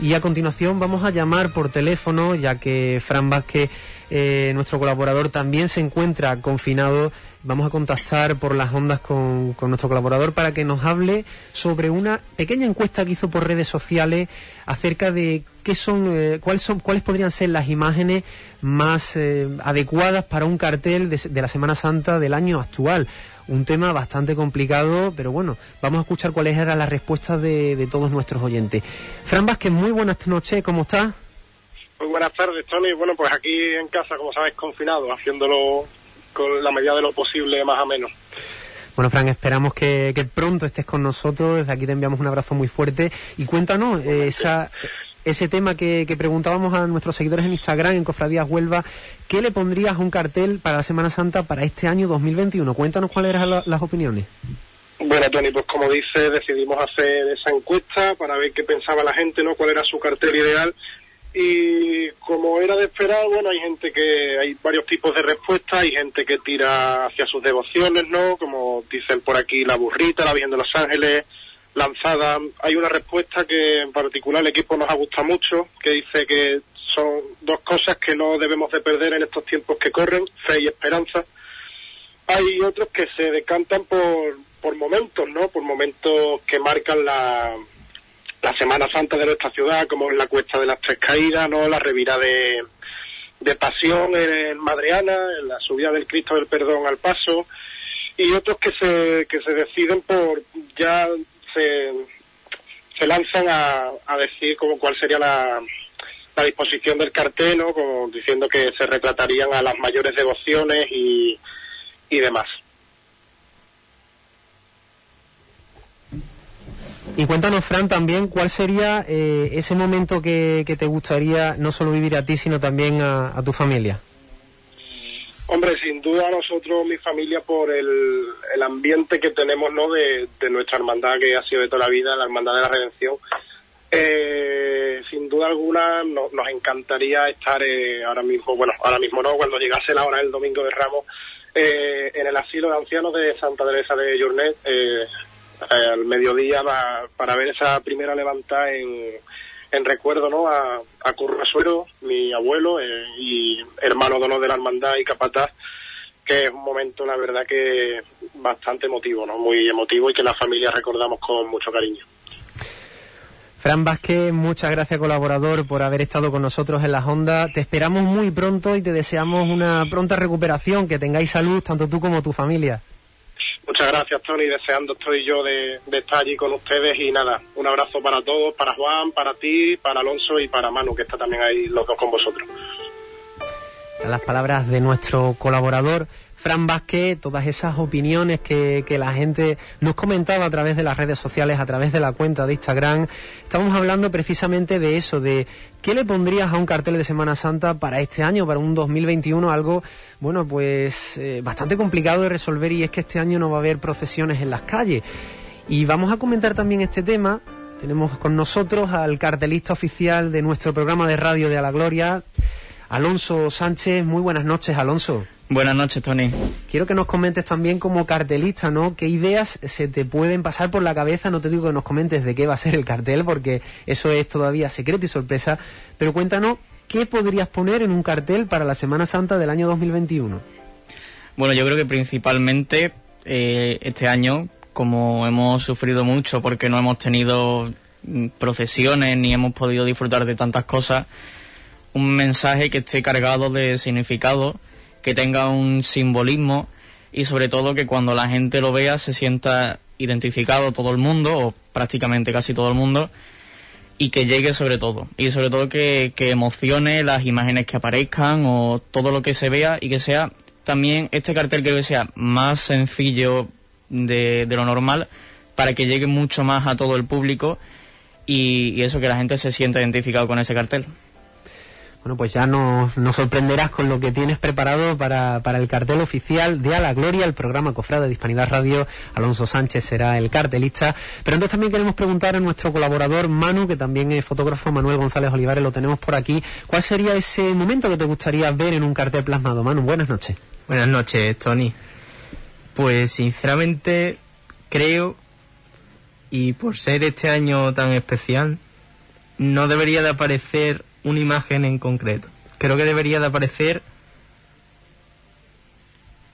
S2: Y a continuación vamos a llamar por teléfono, ya que Fran Vázquez, eh, nuestro colaborador, también se encuentra confinado. Vamos a contactar por las ondas con, nuestro colaborador para que nos hable sobre una pequeña encuesta que hizo por redes sociales acerca de qué son, eh, cuáles son, cuáles podrían ser las imágenes más eh, adecuadas para un cartel de, de la Semana Santa del año actual un tema bastante complicado, pero bueno, vamos a escuchar cuáles eran las respuestas de, de todos nuestros oyentes. Fran Vázquez, muy buenas noches, ¿cómo estás?
S5: Muy buenas tardes, Tony. Bueno, pues aquí en casa, como sabes, confinado, haciéndolo con la medida de lo posible, más o menos.
S2: Bueno, Fran, esperamos que, que, pronto estés con nosotros. Desde aquí te enviamos un abrazo muy fuerte. Y cuéntanos eh, esa, ese tema que, que, preguntábamos a nuestros seguidores en Instagram, en Cofradías Huelva. ¿Qué le pondrías a un cartel para la Semana Santa para este año 2021? Cuéntanos cuáles eran las opiniones.
S5: Bueno, Tony, pues como dice, decidimos hacer esa encuesta para ver qué pensaba la gente, ¿no? Cuál era su cartel ideal y como era de esperar, bueno, hay gente que hay varios tipos de respuestas, hay gente que tira hacia sus devociones, ¿no? Como dicen por aquí la burrita, la Virgen de los Ángeles, lanzada. Hay una respuesta que en particular el equipo nos ha gustado mucho, que dice que son dos cosas que no debemos de perder en estos tiempos que corren, fe y esperanza. Hay otros que se decantan por, por momentos, ¿no? Por momentos que marcan la, la Semana Santa de nuestra ciudad, como es la Cuesta de las Tres Caídas, ¿no? La revira de, de Pasión en Madreana, en la subida del Cristo del Perdón al Paso, y otros que se, que se deciden por, ya se, lanzan a, a decir como cuál sería la, la disposición del cartel, ¿no? Como diciendo que se retratarían a las mayores devociones y, y demás.
S2: Y cuéntanos, Fran, también cuál sería eh, ese momento que, te gustaría no solo vivir a ti, sino también a, tu familia.
S5: Hombre, sin duda nosotros, mi familia, por el, el ambiente que tenemos ¿no? de, de, nuestra hermandad, que ha sido de toda la vida, la Hermandad de la Redención, eh, sin duda alguna no, nos encantaría estar eh, ahora mismo, bueno, ahora mismo no, cuando llegase la hora del Domingo de Ramos, eh, en el asilo de ancianos de Santa Teresa de Jornet, al mediodía para ver esa primera levantada en, en recuerdo ¿no? a, a Currasuero, mi abuelo eh, y hermano de de la hermandad y capataz, que es un momento, la verdad, que bastante emotivo, ¿no? muy emotivo y que la familia recordamos con mucho cariño.
S2: Fran Vázquez, muchas gracias colaborador por haber estado con nosotros en las ondas. Te esperamos muy pronto y te deseamos una pronta recuperación, que tengáis salud tanto tú como tu familia.
S5: Muchas gracias, Tony. Deseando estoy yo de, de, estar allí con ustedes y nada, un abrazo para todos, para Juan, para ti, para Alonso y para Manu, que está también ahí los dos con vosotros.
S2: Las palabras de nuestro colaborador. Fran Vázquez, todas esas opiniones que, que, la gente nos comentaba a través de las redes sociales, a través de la cuenta de Instagram. Estamos hablando precisamente de eso, de qué le pondrías a un cartel de Semana Santa para este año, para un 2021, algo, bueno, pues eh, bastante complicado de resolver y es que este año no va a haber procesiones en las calles. Y vamos a comentar también este tema. Tenemos con nosotros al cartelista oficial de nuestro programa de radio de A la Gloria, Alonso Sánchez. Muy buenas noches, Alonso.
S6: Buenas noches, Tony.
S2: Quiero que nos comentes también como cartelista, ¿no? ¿Qué ideas se te pueden pasar por la cabeza? No te digo que nos comentes de qué va a ser el cartel, porque eso es todavía secreto y sorpresa, pero cuéntanos qué podrías poner en un cartel para la Semana Santa del año 2021.
S6: Bueno, yo creo que principalmente eh, este año, como hemos sufrido mucho porque no hemos tenido procesiones ni hemos podido disfrutar de tantas cosas, un mensaje que esté cargado de significado que tenga un simbolismo y sobre todo que cuando la gente lo vea se sienta identificado todo el mundo o prácticamente casi todo el mundo y que llegue sobre todo y sobre todo que, que emocione las imágenes que aparezcan o todo lo que se vea y que sea también este cartel creo que sea más sencillo de, de lo normal para que llegue mucho más a todo el público y, y eso que la gente se sienta identificado con ese cartel.
S2: Bueno, pues ya nos, nos, sorprenderás con lo que tienes preparado para, para, el cartel oficial de A la Gloria, el programa Cofrade de Hispanidad Radio. Alonso Sánchez será el cartelista. Pero entonces también queremos preguntar a nuestro colaborador Manu, que también es fotógrafo, Manuel González Olivares, lo tenemos por aquí. ¿Cuál sería ese momento que te gustaría ver en un cartel plasmado? Manu, buenas noches.
S7: Buenas noches, Tony. Pues sinceramente creo, y por ser este año tan especial, no debería de aparecer una imagen en concreto. Creo que debería de aparecer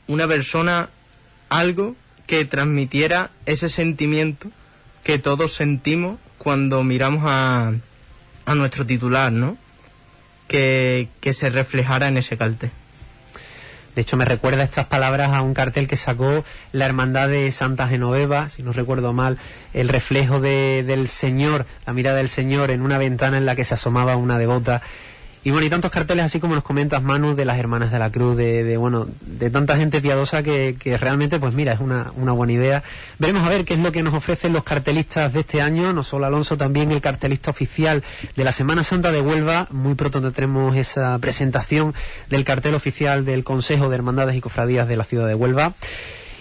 S7: una persona, algo que transmitiera ese sentimiento que todos sentimos cuando miramos a, a nuestro titular, ¿no? Que, que se reflejara en ese cartel.
S2: De hecho, me recuerda estas palabras a un cartel que sacó la Hermandad de Santa Genoveva, si no recuerdo mal, el reflejo de, del Señor, la mirada del Señor en una ventana en la que se asomaba una devota y bueno, y tantos carteles así como nos comentas, Manu, de las Hermanas de la Cruz, de, bueno, de tanta gente piadosa que, que realmente, pues mira, es una, una, buena idea. Veremos a ver qué es lo que nos ofrecen los cartelistas de este año, no solo Alonso, también el cartelista oficial de la Semana Santa de Huelva. Muy pronto tendremos esa presentación del cartel oficial del Consejo de Hermandades y Cofradías de la ciudad de Huelva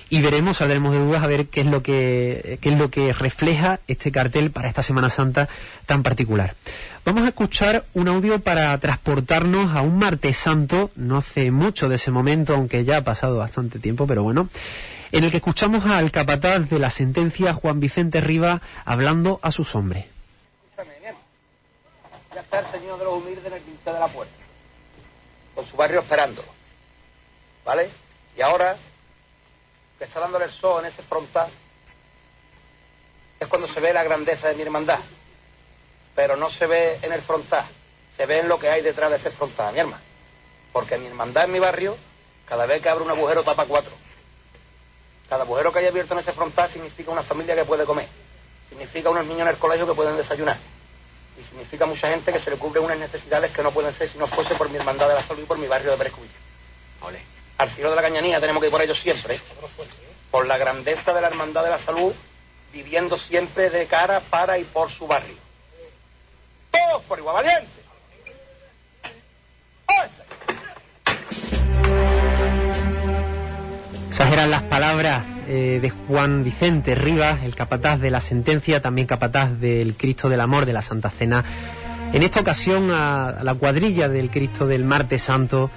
S2: y veremos, saldremos de dudas a ver qué es lo que qué es lo que refleja este cartel para esta Semana Santa tan particular. Vamos a escuchar un audio para transportarnos a un martes santo, no hace mucho de ese momento, aunque ya ha pasado bastante tiempo, pero bueno, en el que escuchamos al capataz de la sentencia Juan Vicente Riva hablando a sus hombres.
S8: Ya está el señor de los humildes en el quinto de la puerta, con su barrio esperándolo, ¿vale? Y ahora que está dándole el sol en ese frontal, es cuando se ve la grandeza de mi hermandad. Pero no se ve en el frontal, se ve en lo que hay detrás de ese frontal, mi hermano. Porque mi hermandad en mi barrio, cada vez que abre un agujero tapa cuatro. Cada agujero que haya abierto en ese frontal significa una familia que puede comer. Significa unos niños en el colegio que pueden desayunar. Y significa mucha gente que se le cubre unas necesidades que no pueden ser si no fuese por mi hermandad de la salud y por mi barrio de Perecuillo. Al cielo de la cañanía tenemos que ir por ellos siempre. Por la grandeza de la hermandad de la salud, viviendo siempre de cara para y por su barrio. Todos por igual valiente.
S2: Esas eran las palabras eh, de Juan Vicente Rivas, el capataz de la sentencia, también capataz del Cristo del Amor de la Santa Cena. En esta ocasión a, a la cuadrilla del Cristo del Martes Santo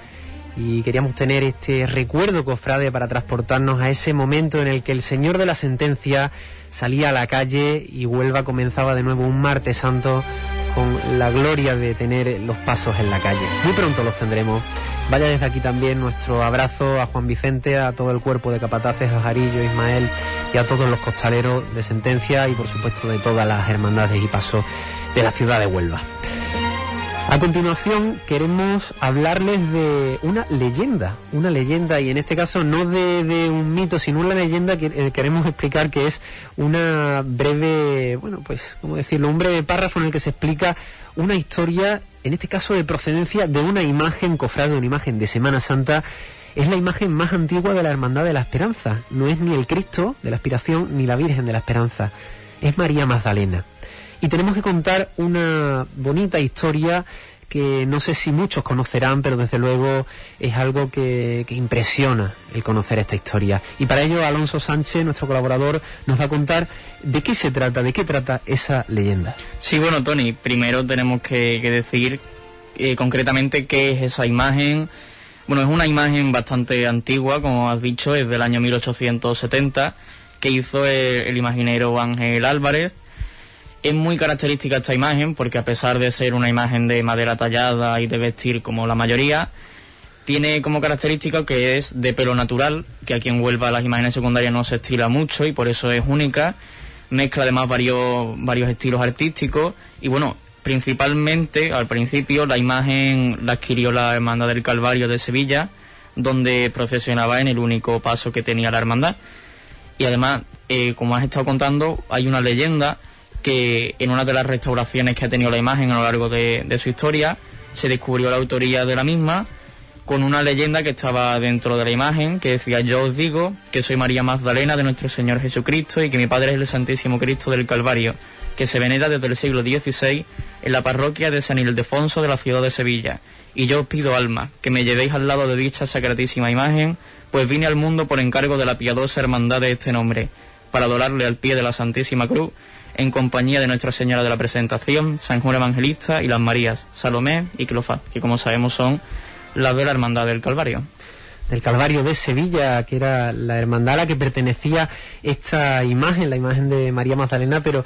S2: y queríamos tener este recuerdo, cofrade, para transportarnos a ese momento en el que el Señor de la Sentencia salía a la calle y Huelva comenzaba de nuevo un martes santo con la gloria de tener los pasos en la calle. Muy pronto los tendremos. Vaya desde aquí también nuestro abrazo a Juan Vicente, a todo el cuerpo de capataces, a Jarillo, Ismael y a todos los costaleros de Sentencia y por supuesto de todas las hermandades y pasos de la ciudad de Huelva. A continuación queremos hablarles de una leyenda, una leyenda y en este caso no de, un mito, sino una leyenda que eh, queremos explicar que es una breve, bueno, pues, ¿cómo decirlo? Un breve párrafo en el que se explica una historia, en este caso de procedencia de una imagen, cofrade, una imagen de Semana Santa, es la imagen más antigua de la Hermandad de la Esperanza. No es ni el Cristo de la Aspiración ni la Virgen de la Esperanza, es María Magdalena. Y tenemos que contar una bonita historia que no sé si muchos conocerán, pero desde luego es algo que, impresiona el conocer esta historia. Y para ello Alonso Sánchez, nuestro colaborador, nos va a contar de qué se trata, de qué trata esa leyenda.
S6: Sí, bueno, Tony, primero tenemos que, decir eh, concretamente qué es esa imagen. Bueno, es una imagen bastante antigua, como has dicho, es del año 1870, que hizo el imaginero Ángel Álvarez es muy característica esta imagen porque a pesar de ser una imagen de madera tallada y de vestir como la mayoría, tiene como característica que es de pelo natural, que aquí en Huelva las imágenes secundarias no se estila mucho y por eso es única. Mezcla además varios, varios estilos artísticos y bueno, principalmente al principio la imagen la adquirió la Hermandad del Calvario de Sevilla, donde procesionaba en el único paso que tenía la hermandad. Y además, eh, como has estado contando, hay una leyenda que en una de las restauraciones que ha tenido la imagen a lo largo de, su historia se descubrió la autoría de la misma con una leyenda que estaba dentro de la imagen que decía yo os digo que soy María Magdalena de nuestro Señor Jesucristo y que mi padre es el Santísimo Cristo del Calvario que se venera desde el siglo XVI en la parroquia de San Ildefonso de la ciudad de Sevilla. Y yo os pido alma que me llevéis al lado de dicha sacratísima imagen pues vine al mundo por encargo de la piadosa hermandad de este nombre para adorarle al pie de la Santísima Cruz en compañía de Nuestra Señora de la Presentación, San Juan Evangelista y las Marías Salomé y Clofá, que como sabemos son las de la Hermandad del Calvario
S2: del Calvario de Sevilla, que era la hermandad a la que pertenecía esta imagen, la imagen de María Magdalena, pero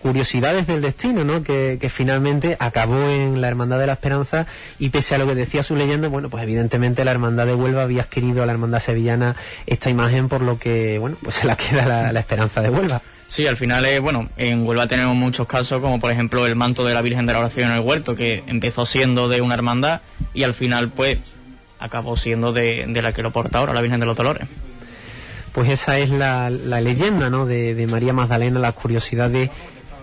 S2: curiosidades del destino, ¿no? Que, que, finalmente acabó en la Hermandad de la Esperanza y pese a lo que decía su leyenda, bueno, pues evidentemente la Hermandad de Huelva había adquirido a la Hermandad Sevillana esta imagen, por lo que, bueno, pues se la queda la, la Esperanza de Huelva.
S6: Sí, al final es, bueno, en Huelva tenemos muchos casos, como por ejemplo el manto de la Virgen de la Oración en el Huerto, que empezó siendo de una hermandad y al final, pues, acabó siendo de, la que lo porta ahora, la Virgen de los Dolores.
S2: Pues esa es la, la leyenda, ¿no? De, de María Magdalena, las curiosidades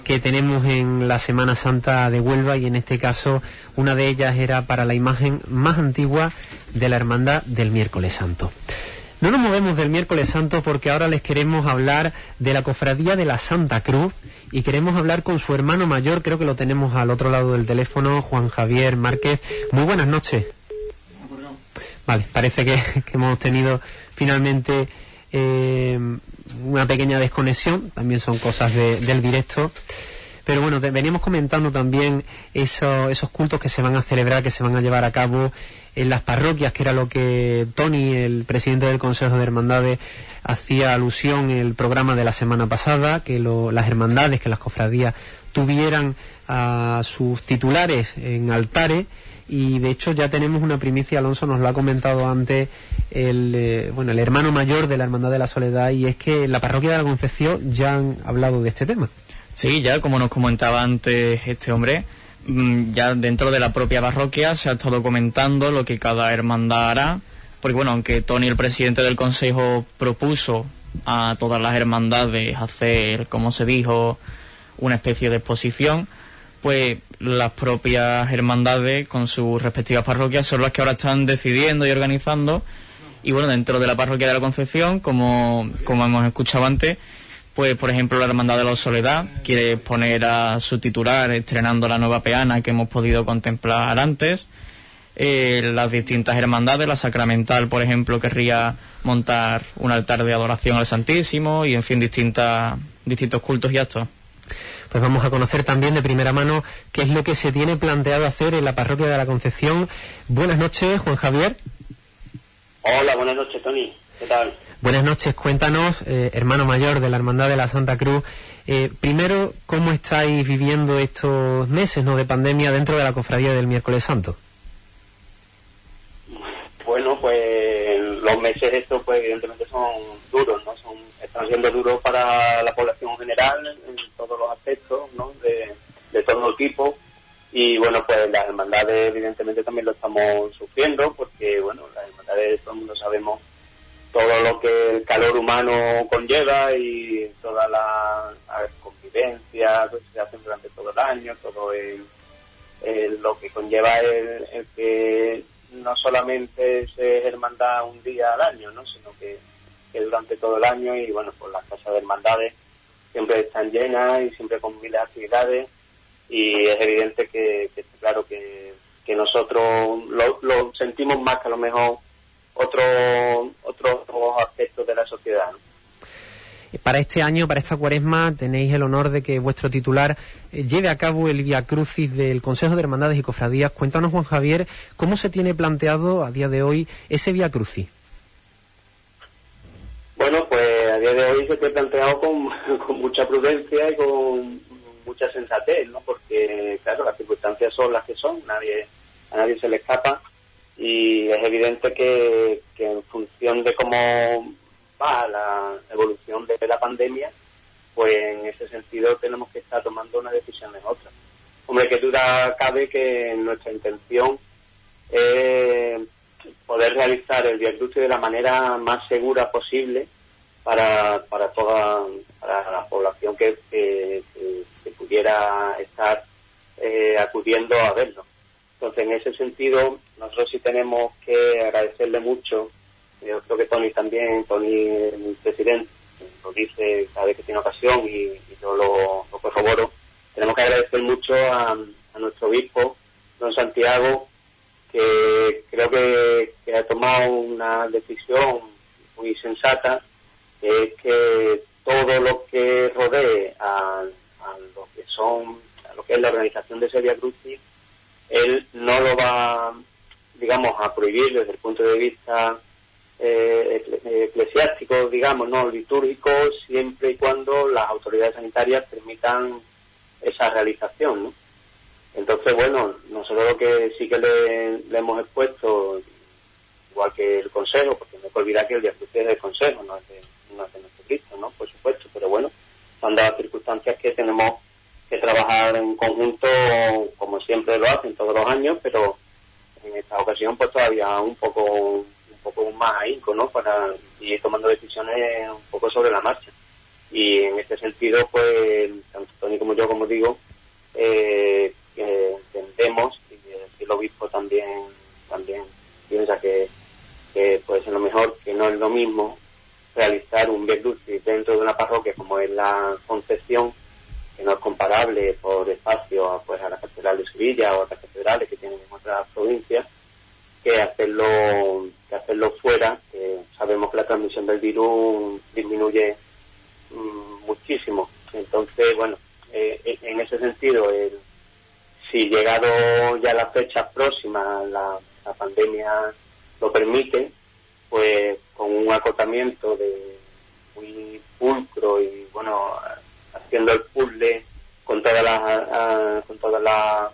S2: que tenemos en la Semana Santa de Huelva y en este caso una de ellas era para la imagen más antigua de la Hermandad del Miércoles Santo. No nos movemos del miércoles santo porque ahora les queremos hablar de la cofradía de la Santa Cruz y queremos hablar con su hermano mayor, creo que lo tenemos al otro lado del teléfono, Juan Javier Márquez. Muy buenas noches. Vale, parece que, hemos tenido finalmente eh, una pequeña desconexión, también son cosas de- del directo. Pero bueno, te- veníamos comentando también eso- esos cultos que se van a celebrar, que se van a llevar a cabo en las parroquias, que era lo que Tony, el presidente del Consejo de Hermandades, hacía alusión en el programa de la semana pasada, que lo- las hermandades, que las cofradías tuvieran a sus titulares en altares y de hecho ya tenemos una primicia, Alonso nos lo ha comentado antes el, eh, bueno, el hermano mayor de la Hermandad de la Soledad y es que en la parroquia de la Concepción ya han hablado de este tema.
S6: Sí, ya como nos comentaba antes este hombre, ya dentro de la propia parroquia se ha estado comentando lo que cada hermandad hará, porque bueno, aunque Tony, el presidente del consejo, propuso a todas las hermandades hacer, como se dijo, una especie de exposición, pues las propias hermandades con sus respectivas parroquias son las que ahora están decidiendo y organizando. Y bueno, dentro de la parroquia de la Concepción, como, como hemos escuchado antes, pues por ejemplo la Hermandad de la Soledad quiere poner a su titular estrenando la nueva peana que hemos podido contemplar antes. Eh, las distintas hermandades, la Sacramental, por ejemplo, querría montar un altar de adoración al Santísimo y en fin, distintas, distintos cultos y actos.
S2: Pues vamos a conocer también de primera mano qué es lo que se tiene planteado hacer en la parroquia de la Concepción. Buenas noches, Juan Javier.
S9: Hola, buenas noches, Tony. ¿Qué tal?
S2: Buenas noches, cuéntanos, eh, hermano mayor de la Hermandad de la Santa Cruz, eh, primero, ¿cómo estáis viviendo estos meses ¿no? de pandemia dentro de la cofradía del miércoles santo?
S9: Bueno, pues los meses estos, pues evidentemente son duros, ¿no? Son, están siendo duros para la población en general, en todos los aspectos, ¿no? De, de todo tipo. Y bueno, pues las hermandades evidentemente también lo estamos sufriendo, porque bueno, las hermandades, todo el mundo sabemos todo lo que el calor conlleva y toda la, la convivencia que se hacen durante todo el año, todo el, lo que conlleva el, que no solamente se hermandad un día al año, ¿no? sino que, que durante todo el año y bueno, pues las casas de hermandades siempre están llenas y siempre con miles de actividades y es evidente que, claro que, que nosotros lo, lo sentimos más que a lo mejor otros otros aspectos de la sociedad. ¿no?
S2: Eh, Para este año, para esta cuaresma, tenéis el honor de que vuestro titular eh, lleve a cabo el Via Crucis del Consejo de Hermandades y Cofradías. Cuéntanos, Juan Javier, ¿cómo se tiene planteado a día de hoy ese Via Crucis?
S9: Bueno, pues a día de hoy se te planteado con, mucha prudencia y con mucha sensatez, ¿no? Porque, claro, las circunstancias son las que son, nadie a nadie se le escapa y es evidente que en función de cómo va la evolución de la pandemia, pues en ese sentido tenemos que estar tomando unas decisiones otras. Hombre, que duda cabe que nuestra intención es poder realizar el diagnóstico de la manera más segura posible para, para toda la población que- que pudiera estar eh, acudiendo a verlo. Entonces, en ese sentido, nosotros sí tenemos que agradecerle mucho, yo creo que Tony también, Tony, el presidente, lo dice cada vez que tiene ocasión y, y yo lo, lo corroboro, tenemos que agradecer mucho a, nuestro obispo, don Santiago, que creo que, ha tomado una decisión muy sensata, que es que todo lo que rodee a, a lo que son, a lo que es la organización de ese Via Crucis, él no lo va, digamos, a prohibir desde el punto de vista eh, eh, eclesiásticos, digamos, no litúrgicos, siempre y cuando las autoridades sanitarias permitan esa realización. ¿no? Entonces, bueno, nosotros lo que sí que le, hemos expuesto, igual que el Consejo, porque no hay que olvidar que el diagnóstico es del Consejo, no es de, no es nuestro Cristo, ¿no? por supuesto, pero bueno, son las circunstancias que tenemos que trabajar en conjunto, como siempre lo hacen todos los años, pero en esta ocasión pues todavía un poco un poco más ahínco, ¿no? Para ir tomando decisiones un poco sobre la marcha. Y en este sentido, pues, tanto Tony como yo, como digo, eh, entendemos, y el obispo también, también piensa que, que puede ser lo mejor, que no es lo mismo realizar un Via dentro de una parroquia como es la Concepción, que no es comparable por espacio pues, a la Catedral de Sevilla o a otras catedrales que tienen en otras provincias, que hacerlo, que hacerlo fuera, sabemos que la transmisión del virus disminuye mm, muchísimo. Entonces, bueno, eh, en ese sentido, si llegado ya las fechas próximas, la, la pandemia lo permite, pues con un acotamiento de muy pulcro y bueno haciendo el puzzle con todas las con todas las,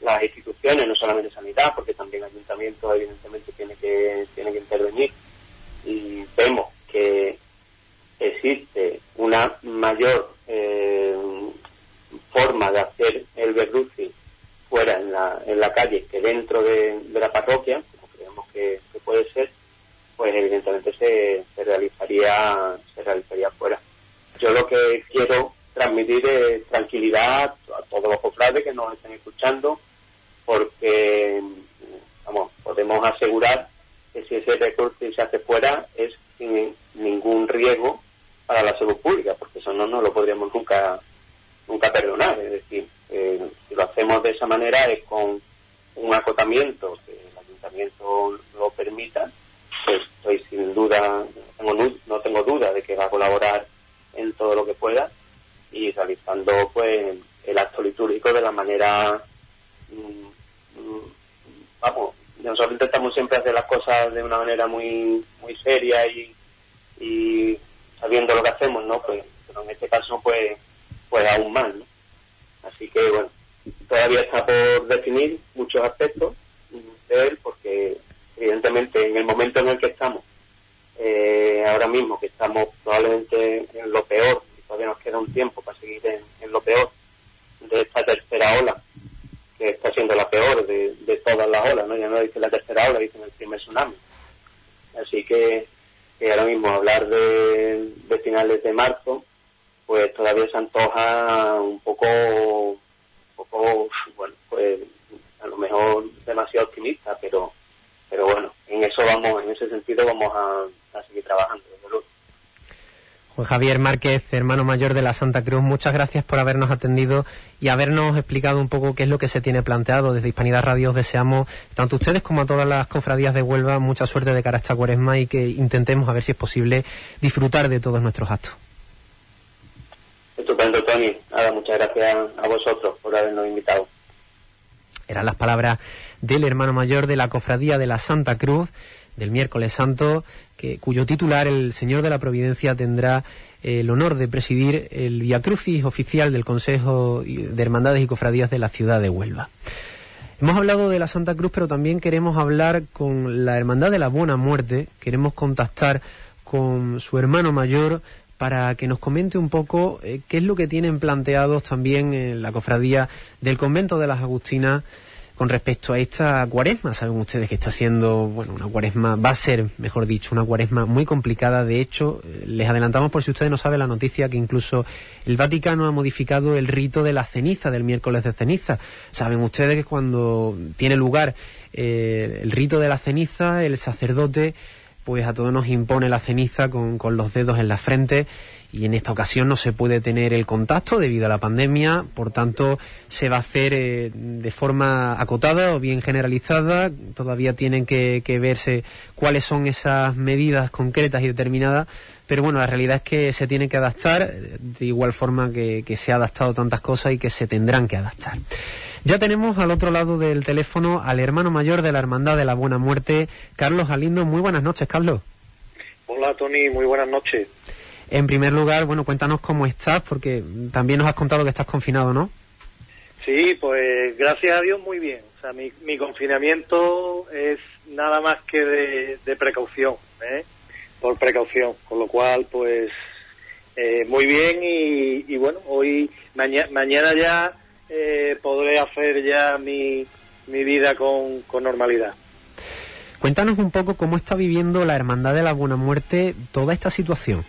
S9: las instituciones no solamente sanidad porque también ayuntamiento evidentemente tiene que tiene que intervenir y vemos que existe una mayor eh, forma de hacer el verduci fuera en la, en la calle que dentro de, la parroquia como creemos que puede ser pues evidentemente se, se realizaría se realizaría fuera. Yo lo que quiero transmitir es tranquilidad a todos los cofrades que nos estén escuchando, podemos asegurar que si ese recorte se hace fuera es sin ningún riesgo para la salud pública, porque eso no lo podríamos nunca nunca perdonar. Es decir, eh, si lo hacemos de esa manera es con un acotamiento que el ayuntamiento lo permita pues estoy sin duda, no tengo, duda de que va a colaborar en todo lo que pueda y realizando pues el acto litúrgico de la manera mm, mm, vamos nosotros intentamos siempre hacer las cosas de una manera muy muy seria y, y sabiendo lo que hacemos no pues pero en este caso pues pues aún más ¿no? así que bueno todavía está por definir muchos aspectos de él porque evidentemente en el momento en el que estamos, eh, ahora mismo, que estamos probablemente en lo peor, y todavía nos queda un tiempo para seguir en, lo peor de esta tercera ola, que está siendo la peor de, todas las olas, ¿no? Ya no dice la tercera ola, dicen el primer tsunami. Así que, ahora mismo hablar de, finales de marzo, pues todavía se antoja un poco, un poco, bueno, pues a lo mejor demasiado optimista, pero pero bueno, en eso vamos, en ese sentido vamos a, seguir trabajando.
S2: Juan Javier Márquez, hermano mayor de la Santa Cruz, muchas gracias por habernos atendido y habernos explicado un poco qué es lo que se tiene planteado. Desde Hispanidad Radio os deseamos, tanto ustedes como a todas las cofradías de Huelva, mucha suerte de cara a esta cuaresma y que intentemos, a ver si es posible, disfrutar de todos nuestros actos.
S9: Estupendo, Tony. Nada, muchas gracias a vosotros por habernos invitado.
S2: Eran las palabras del hermano mayor de la Cofradía de la Santa Cruz del miércoles santo, cuyo titular, el Señor de la Providencia, tendrá eh, el honor de presidir el Via Crucis oficial del Consejo de Hermandades y Cofradías de la ciudad de Huelva. Hemos hablado de la Santa Cruz, pero también queremos hablar con la Hermandad de la Buena Muerte, queremos contactar con su hermano mayor para que nos comente un poco eh, qué es lo que tienen planteados también en la cofradía del convento de las Agustinas con respecto a esta cuaresma. Saben ustedes que está siendo, bueno, una cuaresma, va a ser, mejor dicho, una cuaresma muy complicada. De hecho, eh, les adelantamos por si ustedes no saben la noticia que incluso el Vaticano ha modificado el rito de la ceniza, del miércoles de ceniza. Saben ustedes que cuando tiene lugar eh, el rito de la ceniza, el sacerdote, pues a todos nos impone la ceniza con, con los dedos en la frente y en esta ocasión no se puede tener el contacto debido a la pandemia, por tanto se va a hacer eh, de forma acotada o bien generalizada, todavía tienen que, verse cuáles son esas medidas concretas y determinadas, pero bueno, la realidad es que se tiene que adaptar de igual forma que, se ha adaptado tantas cosas y que se tendrán que adaptar. Ya tenemos al otro lado del teléfono al hermano mayor de la Hermandad de la Buena Muerte, Carlos Galindo. Muy buenas noches, Carlos.
S10: Hola, Tony. Muy buenas noches.
S2: En primer lugar, bueno, cuéntanos cómo estás, porque también nos has contado que estás confinado, ¿no?
S10: Sí, pues gracias a Dios muy bien. O sea, mi, mi confinamiento es nada más que de, precaución, ¿eh? por precaución, con lo cual, pues eh, muy bien y, bueno, hoy, mañana ya eh, podré hacer ya mi, mi vida con, con normalidad.
S2: Cuéntanos un poco cómo está viviendo la Hermandad de la Buena Muerte toda esta situación.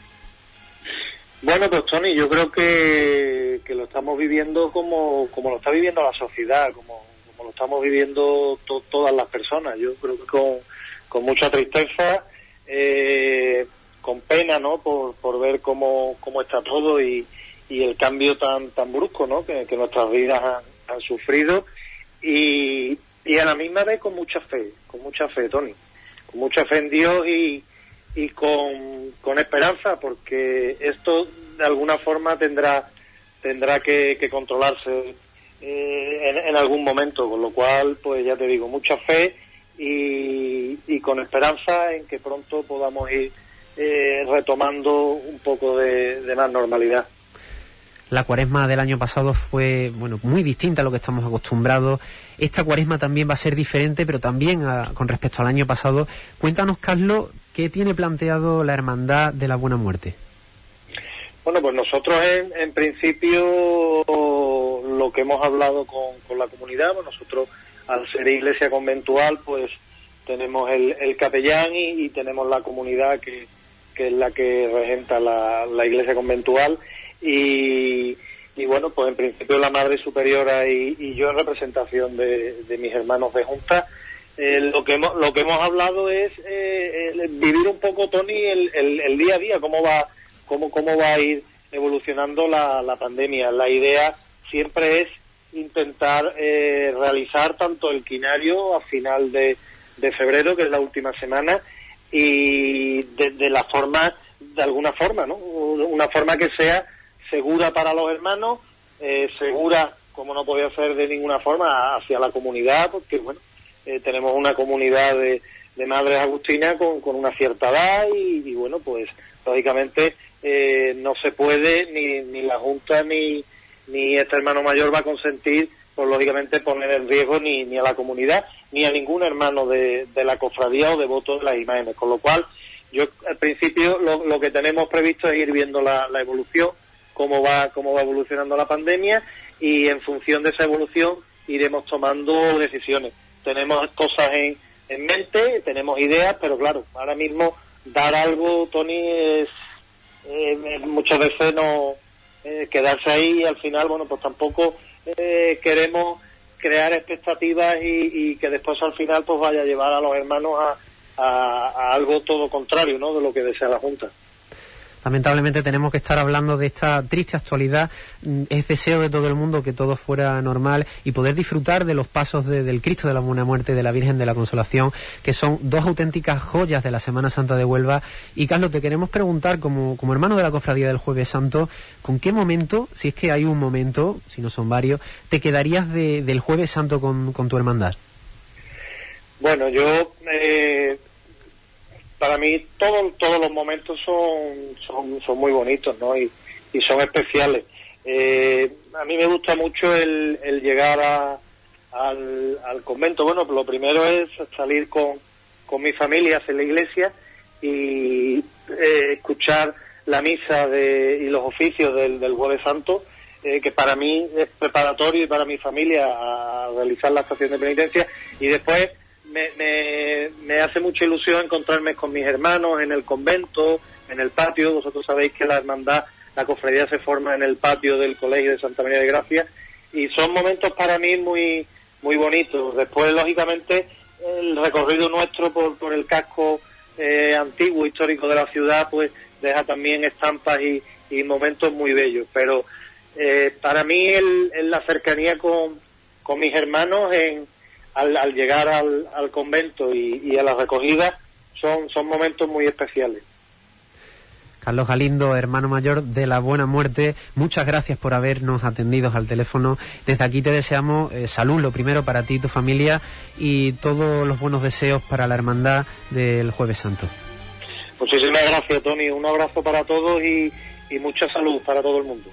S10: Bueno, pues Tony, yo creo que, que lo estamos viviendo como, como lo está viviendo la sociedad, como, como lo estamos viviendo todas las personas. Yo creo que con, con mucha tristeza, eh, con pena, ¿no? Por, por ver cómo, cómo está todo y, y el cambio tan tan brusco, ¿no? Que, que nuestras vidas han, han sufrido y, y a la misma vez con mucha fe, con mucha fe, Tony, con mucha fe en Dios y, y con, con esperanza, porque esto de alguna forma tendrá tendrá que, que controlarse eh, en, en, algún momento, con lo cual, pues ya te digo, mucha fe y, con esperanza en que pronto podamos ir eh, retomando un poco de, de más normalidad
S2: la cuaresma del año pasado fue bueno muy distinta a lo que estamos acostumbrados. Esta cuaresma también va a ser diferente, pero también a, con respecto al año pasado. Cuéntanos, Carlos, ¿qué tiene planteado la Hermandad de la Buena Muerte?
S10: Bueno, pues nosotros en, en principio lo que hemos hablado con, con la comunidad, pues nosotros al ser iglesia conventual, pues tenemos el, el capellán y, tenemos la comunidad que, que es la que regenta la, la iglesia conventual y, y, bueno, pues en principio la Madre Superiora y, y yo en representación de, de, mis hermanos de Junta, eh, lo, que hemos, lo que hemos hablado es eh, vivir un poco, Tony, el, el, el, día a día, cómo va, cómo, cómo va a ir evolucionando la, la pandemia. La idea siempre es intentar eh, realizar tanto el quinario a final de, de, febrero, que es la última semana, y de, de la forma, de alguna forma, ¿no? Una forma que sea segura para los hermanos, eh, segura, como no podía ser de ninguna forma, hacia la comunidad, porque bueno, eh, tenemos una comunidad de, de madres agustinas con, con, una cierta edad y, bueno, pues lógicamente eh, no se puede ni, ni la Junta ni, ni este hermano mayor va a consentir, pues lógicamente poner en riesgo ni, ni a la comunidad ni a ningún hermano de, de la cofradía o devoto de las imágenes, con lo cual yo al principio lo, lo que tenemos previsto es ir viendo la, la evolución cómo va, cómo va evolucionando la pandemia y en función de esa evolución iremos tomando decisiones. Tenemos cosas en, en mente, tenemos ideas, pero claro, ahora mismo dar algo, Tony, es eh, muchas veces no eh, quedarse ahí y al final, bueno, pues tampoco eh, queremos crear expectativas y, y, que después al final pues vaya a llevar a los hermanos a, a, a algo todo contrario, ¿no? De lo que desea la Junta
S2: lamentablemente tenemos que estar hablando de esta triste actualidad. Es deseo de todo el mundo que todo fuera normal y poder disfrutar de los pasos de, del Cristo de la Buena Muerte de la Virgen de la Consolación, que son dos auténticas joyas de la Semana Santa de Huelva. Y Carlos, te queremos preguntar, como, como hermano de la Cofradía del Jueves Santo, ¿con qué momento, si es que hay un momento, si no son varios, te quedarías de, del Jueves Santo con, con tu hermandad?
S10: Bueno, yo eh, para mí todo, todos los momentos son, son, muy bonitos ¿no? y, y son especiales. Eh, a mí me gusta mucho el, el llegar a, al, al, convento. Bueno, lo primero es salir con, con mi familia hacia la iglesia y eh, escuchar la misa de, y los oficios del, del Jueves Santo, eh, que para mí es preparatorio y para mi familia a realizar la estación de penitencia y después me, me, me, hace mucha ilusión encontrarme con mis hermanos en el convento, en el patio. Vosotros sabéis que la hermandad, la cofradía se forma en el patio del Colegio de Santa María de Gracia y son momentos para mí muy, muy bonitos. Después, lógicamente, el recorrido nuestro por, por el casco eh, antiguo, histórico de la ciudad, pues deja también estampas y, y momentos muy bellos. Pero eh, para mí el, la cercanía con, con mis hermanos en al, al llegar al, al convento y, y, a la recogida son, son momentos muy especiales.
S2: Carlos Galindo, hermano mayor de la Buena Muerte, muchas gracias por habernos atendido al teléfono. Desde aquí te deseamos eh, salud, lo primero para ti y tu familia, y todos los buenos deseos para la hermandad del Jueves Santo.
S10: Muchísimas gracias, Tony. Un abrazo para todos y, y mucha salud para todo el mundo.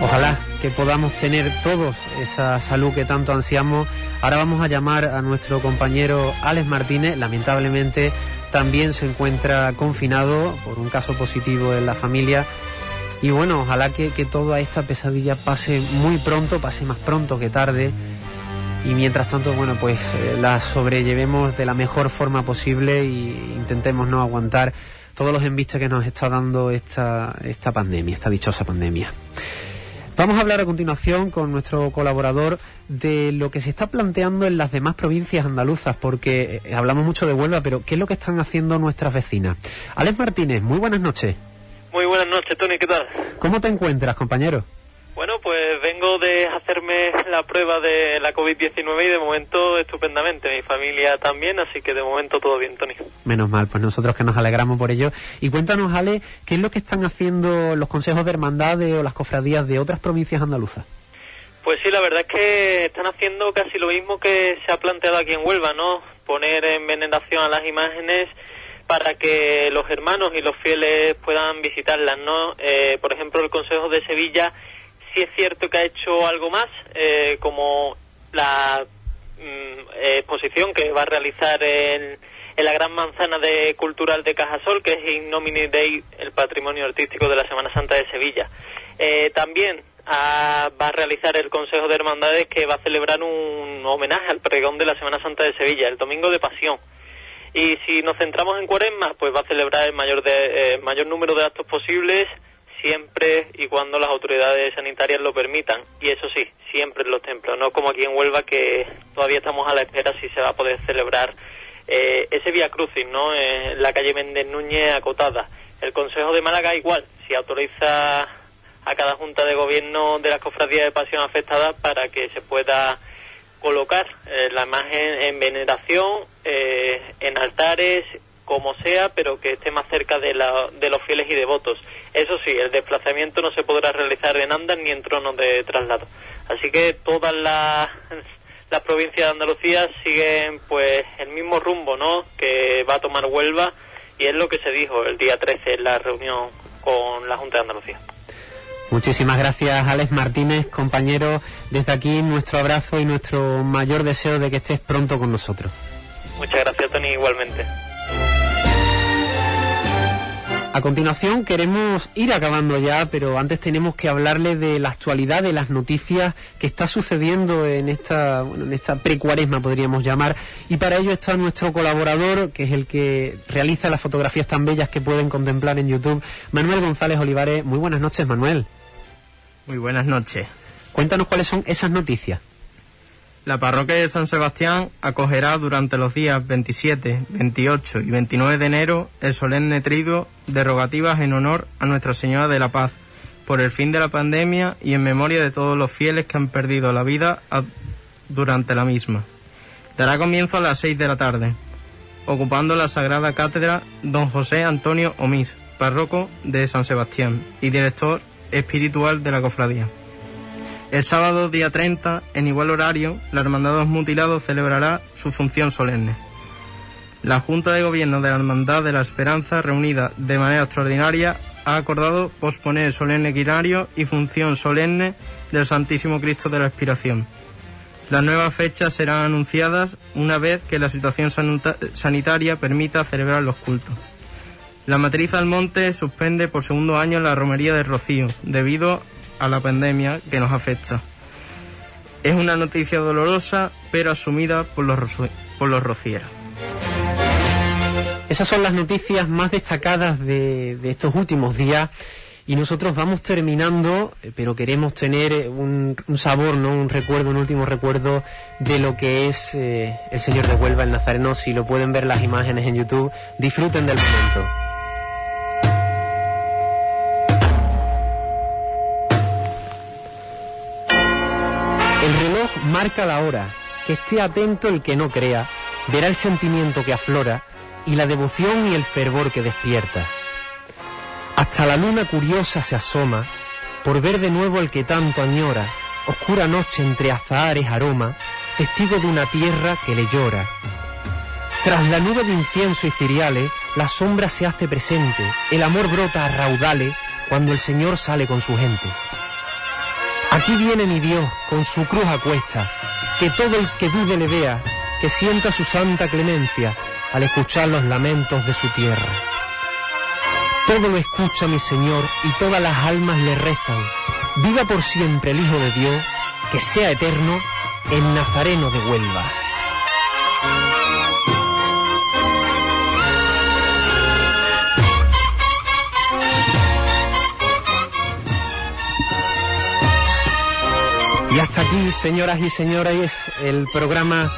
S2: Ojalá que podamos tener todos esa salud que tanto ansiamos. Ahora vamos a llamar a nuestro compañero Alex Martínez. Lamentablemente también se encuentra confinado por un caso positivo en la familia. Y bueno, ojalá que, que toda esta pesadilla pase muy pronto, pase más pronto que tarde. y mientras tanto, bueno, pues eh, la sobrellevemos de la mejor forma posible y intentemos no aguantar todos los embistes que nos está dando esta, esta pandemia, esta dichosa pandemia. Vamos a hablar a continuación con nuestro colaborador de lo que se está planteando en las demás provincias andaluzas, porque eh, hablamos mucho de Huelva, pero ¿qué es lo que están haciendo nuestras vecinas? Alex Martínez, muy buenas noches.
S11: Muy buenas noches, Tony, ¿qué tal?
S2: ¿Cómo te encuentras, compañero?
S11: Bueno, pues de hacerme la prueba de la COVID-19 y de momento estupendamente. Mi familia también, así que de momento todo bien, Tony.
S2: Menos mal, pues nosotros que nos alegramos por ello. Y cuéntanos, Ale, ¿qué es lo que están haciendo los consejos de hermandades o las cofradías de otras provincias andaluzas?
S11: Pues sí, la verdad es que están haciendo casi lo mismo que se ha planteado aquí en Huelva, ¿no? Poner en veneración a las imágenes para que los hermanos y los fieles puedan visitarlas, ¿no? Eh, por ejemplo, el Consejo de Sevilla sí es cierto que ha hecho algo más, eh, como la mm, exposición que va a realizar en, la Gran Manzana de Cultural de Cajasol, que es In Nomine Dei, el patrimonio artístico de la Semana Santa de Sevilla. Eh, también va a realizar el Consejo de Hermandades que va a celebrar un homenaje al pregón de la Semana Santa de Sevilla, el Domingo de Pasión. Y si nos centramos en Cuaresma, pues va a celebrar el mayor, de, eh, mayor número de actos posibles siempre y cuando las autoridades sanitarias lo permitan. Y eso sí, siempre en los templos, no como aquí en Huelva que todavía estamos a la espera si se va a poder celebrar eh, ese Vía Crucis, ¿no? En la calle Méndez Núñez acotada. El Consejo de Málaga igual, si autoriza a cada junta de gobierno de las cofradías de pasión afectadas para que se pueda colocar eh, la imagen en veneración, eh, en altares, como sea, pero que esté más cerca de, la, de los fieles y devotos. Eso sí, el desplazamiento no se podrá realizar en andas ni en tronos de traslado. Así que todas las, las provincias de Andalucía siguen pues el mismo rumbo, ¿no? Que va a tomar Huelva y es lo que se dijo el día 13 en la reunión con la Junta de Andalucía.
S2: Muchísimas gracias, Alex Martínez, compañero. Desde aquí nuestro abrazo y nuestro mayor deseo de que estés pronto con nosotros.
S11: Muchas gracias, Tony, igualmente.
S2: A continuación queremos ir acabando ya, pero antes tenemos que hablarle de la actualidad, de las noticias que está sucediendo en esta, bueno, en esta precuaresma, podríamos llamar. Y para ello está nuestro colaborador, que es el que realiza las fotografías tan bellas que pueden contemplar en YouTube, Manuel González Olivares. Muy buenas noches, Manuel.
S7: Muy buenas noches.
S2: Cuéntanos cuáles son esas noticias.
S7: La parroquia de San Sebastián acogerá durante los días 27, 28 y 29 de enero el solemne triduo de rogativas en honor a Nuestra Señora de la Paz por el fin de la pandemia y en memoria de todos los fieles que han perdido la vida durante la misma. Dará comienzo a las 6 de la tarde, ocupando la Sagrada Cátedra don José Antonio Omís, párroco de San Sebastián y director espiritual de la cofradía. El sábado día 30, en igual horario, la Hermandad de los Mutilados celebrará su función solemne. La Junta de Gobierno de la Hermandad de la Esperanza, reunida de manera extraordinaria, ha acordado posponer el solemne quinario y función solemne del Santísimo Cristo de la Expiración. Las nuevas fechas serán anunciadas una vez que la situación sanitaria permita celebrar los cultos. La matriz Almonte suspende por segundo año la romería de Rocío debido a la pandemia que nos afecta. Es una noticia dolorosa, pero asumida por los, por los rocieros.
S2: Esas son las noticias más destacadas de, estos últimos días y nosotros vamos terminando, pero queremos tener un, sabor, ¿no? un recuerdo, un último recuerdo de lo que es eh, el Señor de Huelva, el Nazareno. Si lo pueden ver las imágenes en YouTube, disfruten del momento. Marca la hora, que esté atento el que no crea, verá el sentimiento que aflora y la devoción y el fervor que despierta. Hasta la luna curiosa se asoma, por ver de nuevo el que tanto añora, oscura noche entre azahares aroma, testigo de una tierra que le llora. Tras la nube de incienso y ciriales, la sombra se hace presente, el amor brota a raudales cuando el Señor sale con su gente. Aquí viene mi Dios con su cruz a cuesta, que todo el que dude le vea, que sienta su santa clemencia al escuchar los lamentos de su tierra. Todo lo escucha mi Señor y todas las almas le rezan. Viva por siempre el Hijo de Dios, que sea eterno el Nazareno de Huelva. Y hasta aquí, señoras y señores, el programa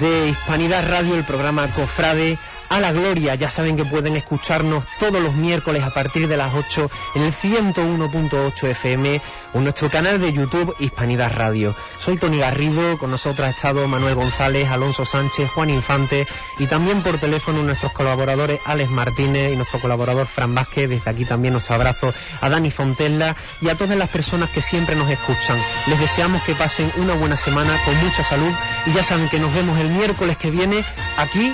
S2: de Hispanidad Radio, el programa Cofrade a la Gloria. Ya saben que pueden escucharnos todos los miércoles a partir de las 8 en el 101.8 FM o en nuestro canal de YouTube Hispanidad Radio. Soy Tony Garrido, con nosotros ha estado Manuel González, Alonso Sánchez, Juan Infante y también por teléfono nuestros colaboradores Alex Martínez y nuestro colaborador Fran Vázquez. Desde aquí también nuestro abrazo a Dani Fontella y a todas las personas que siempre nos escuchan. Les deseamos que pasen una buena semana con mucha salud y ya saben que nos vemos el miércoles que viene aquí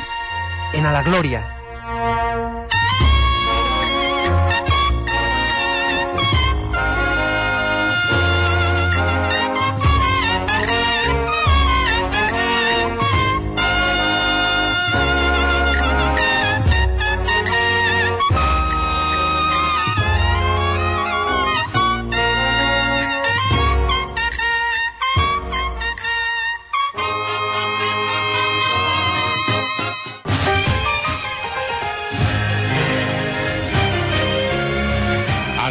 S2: en A la Gloria.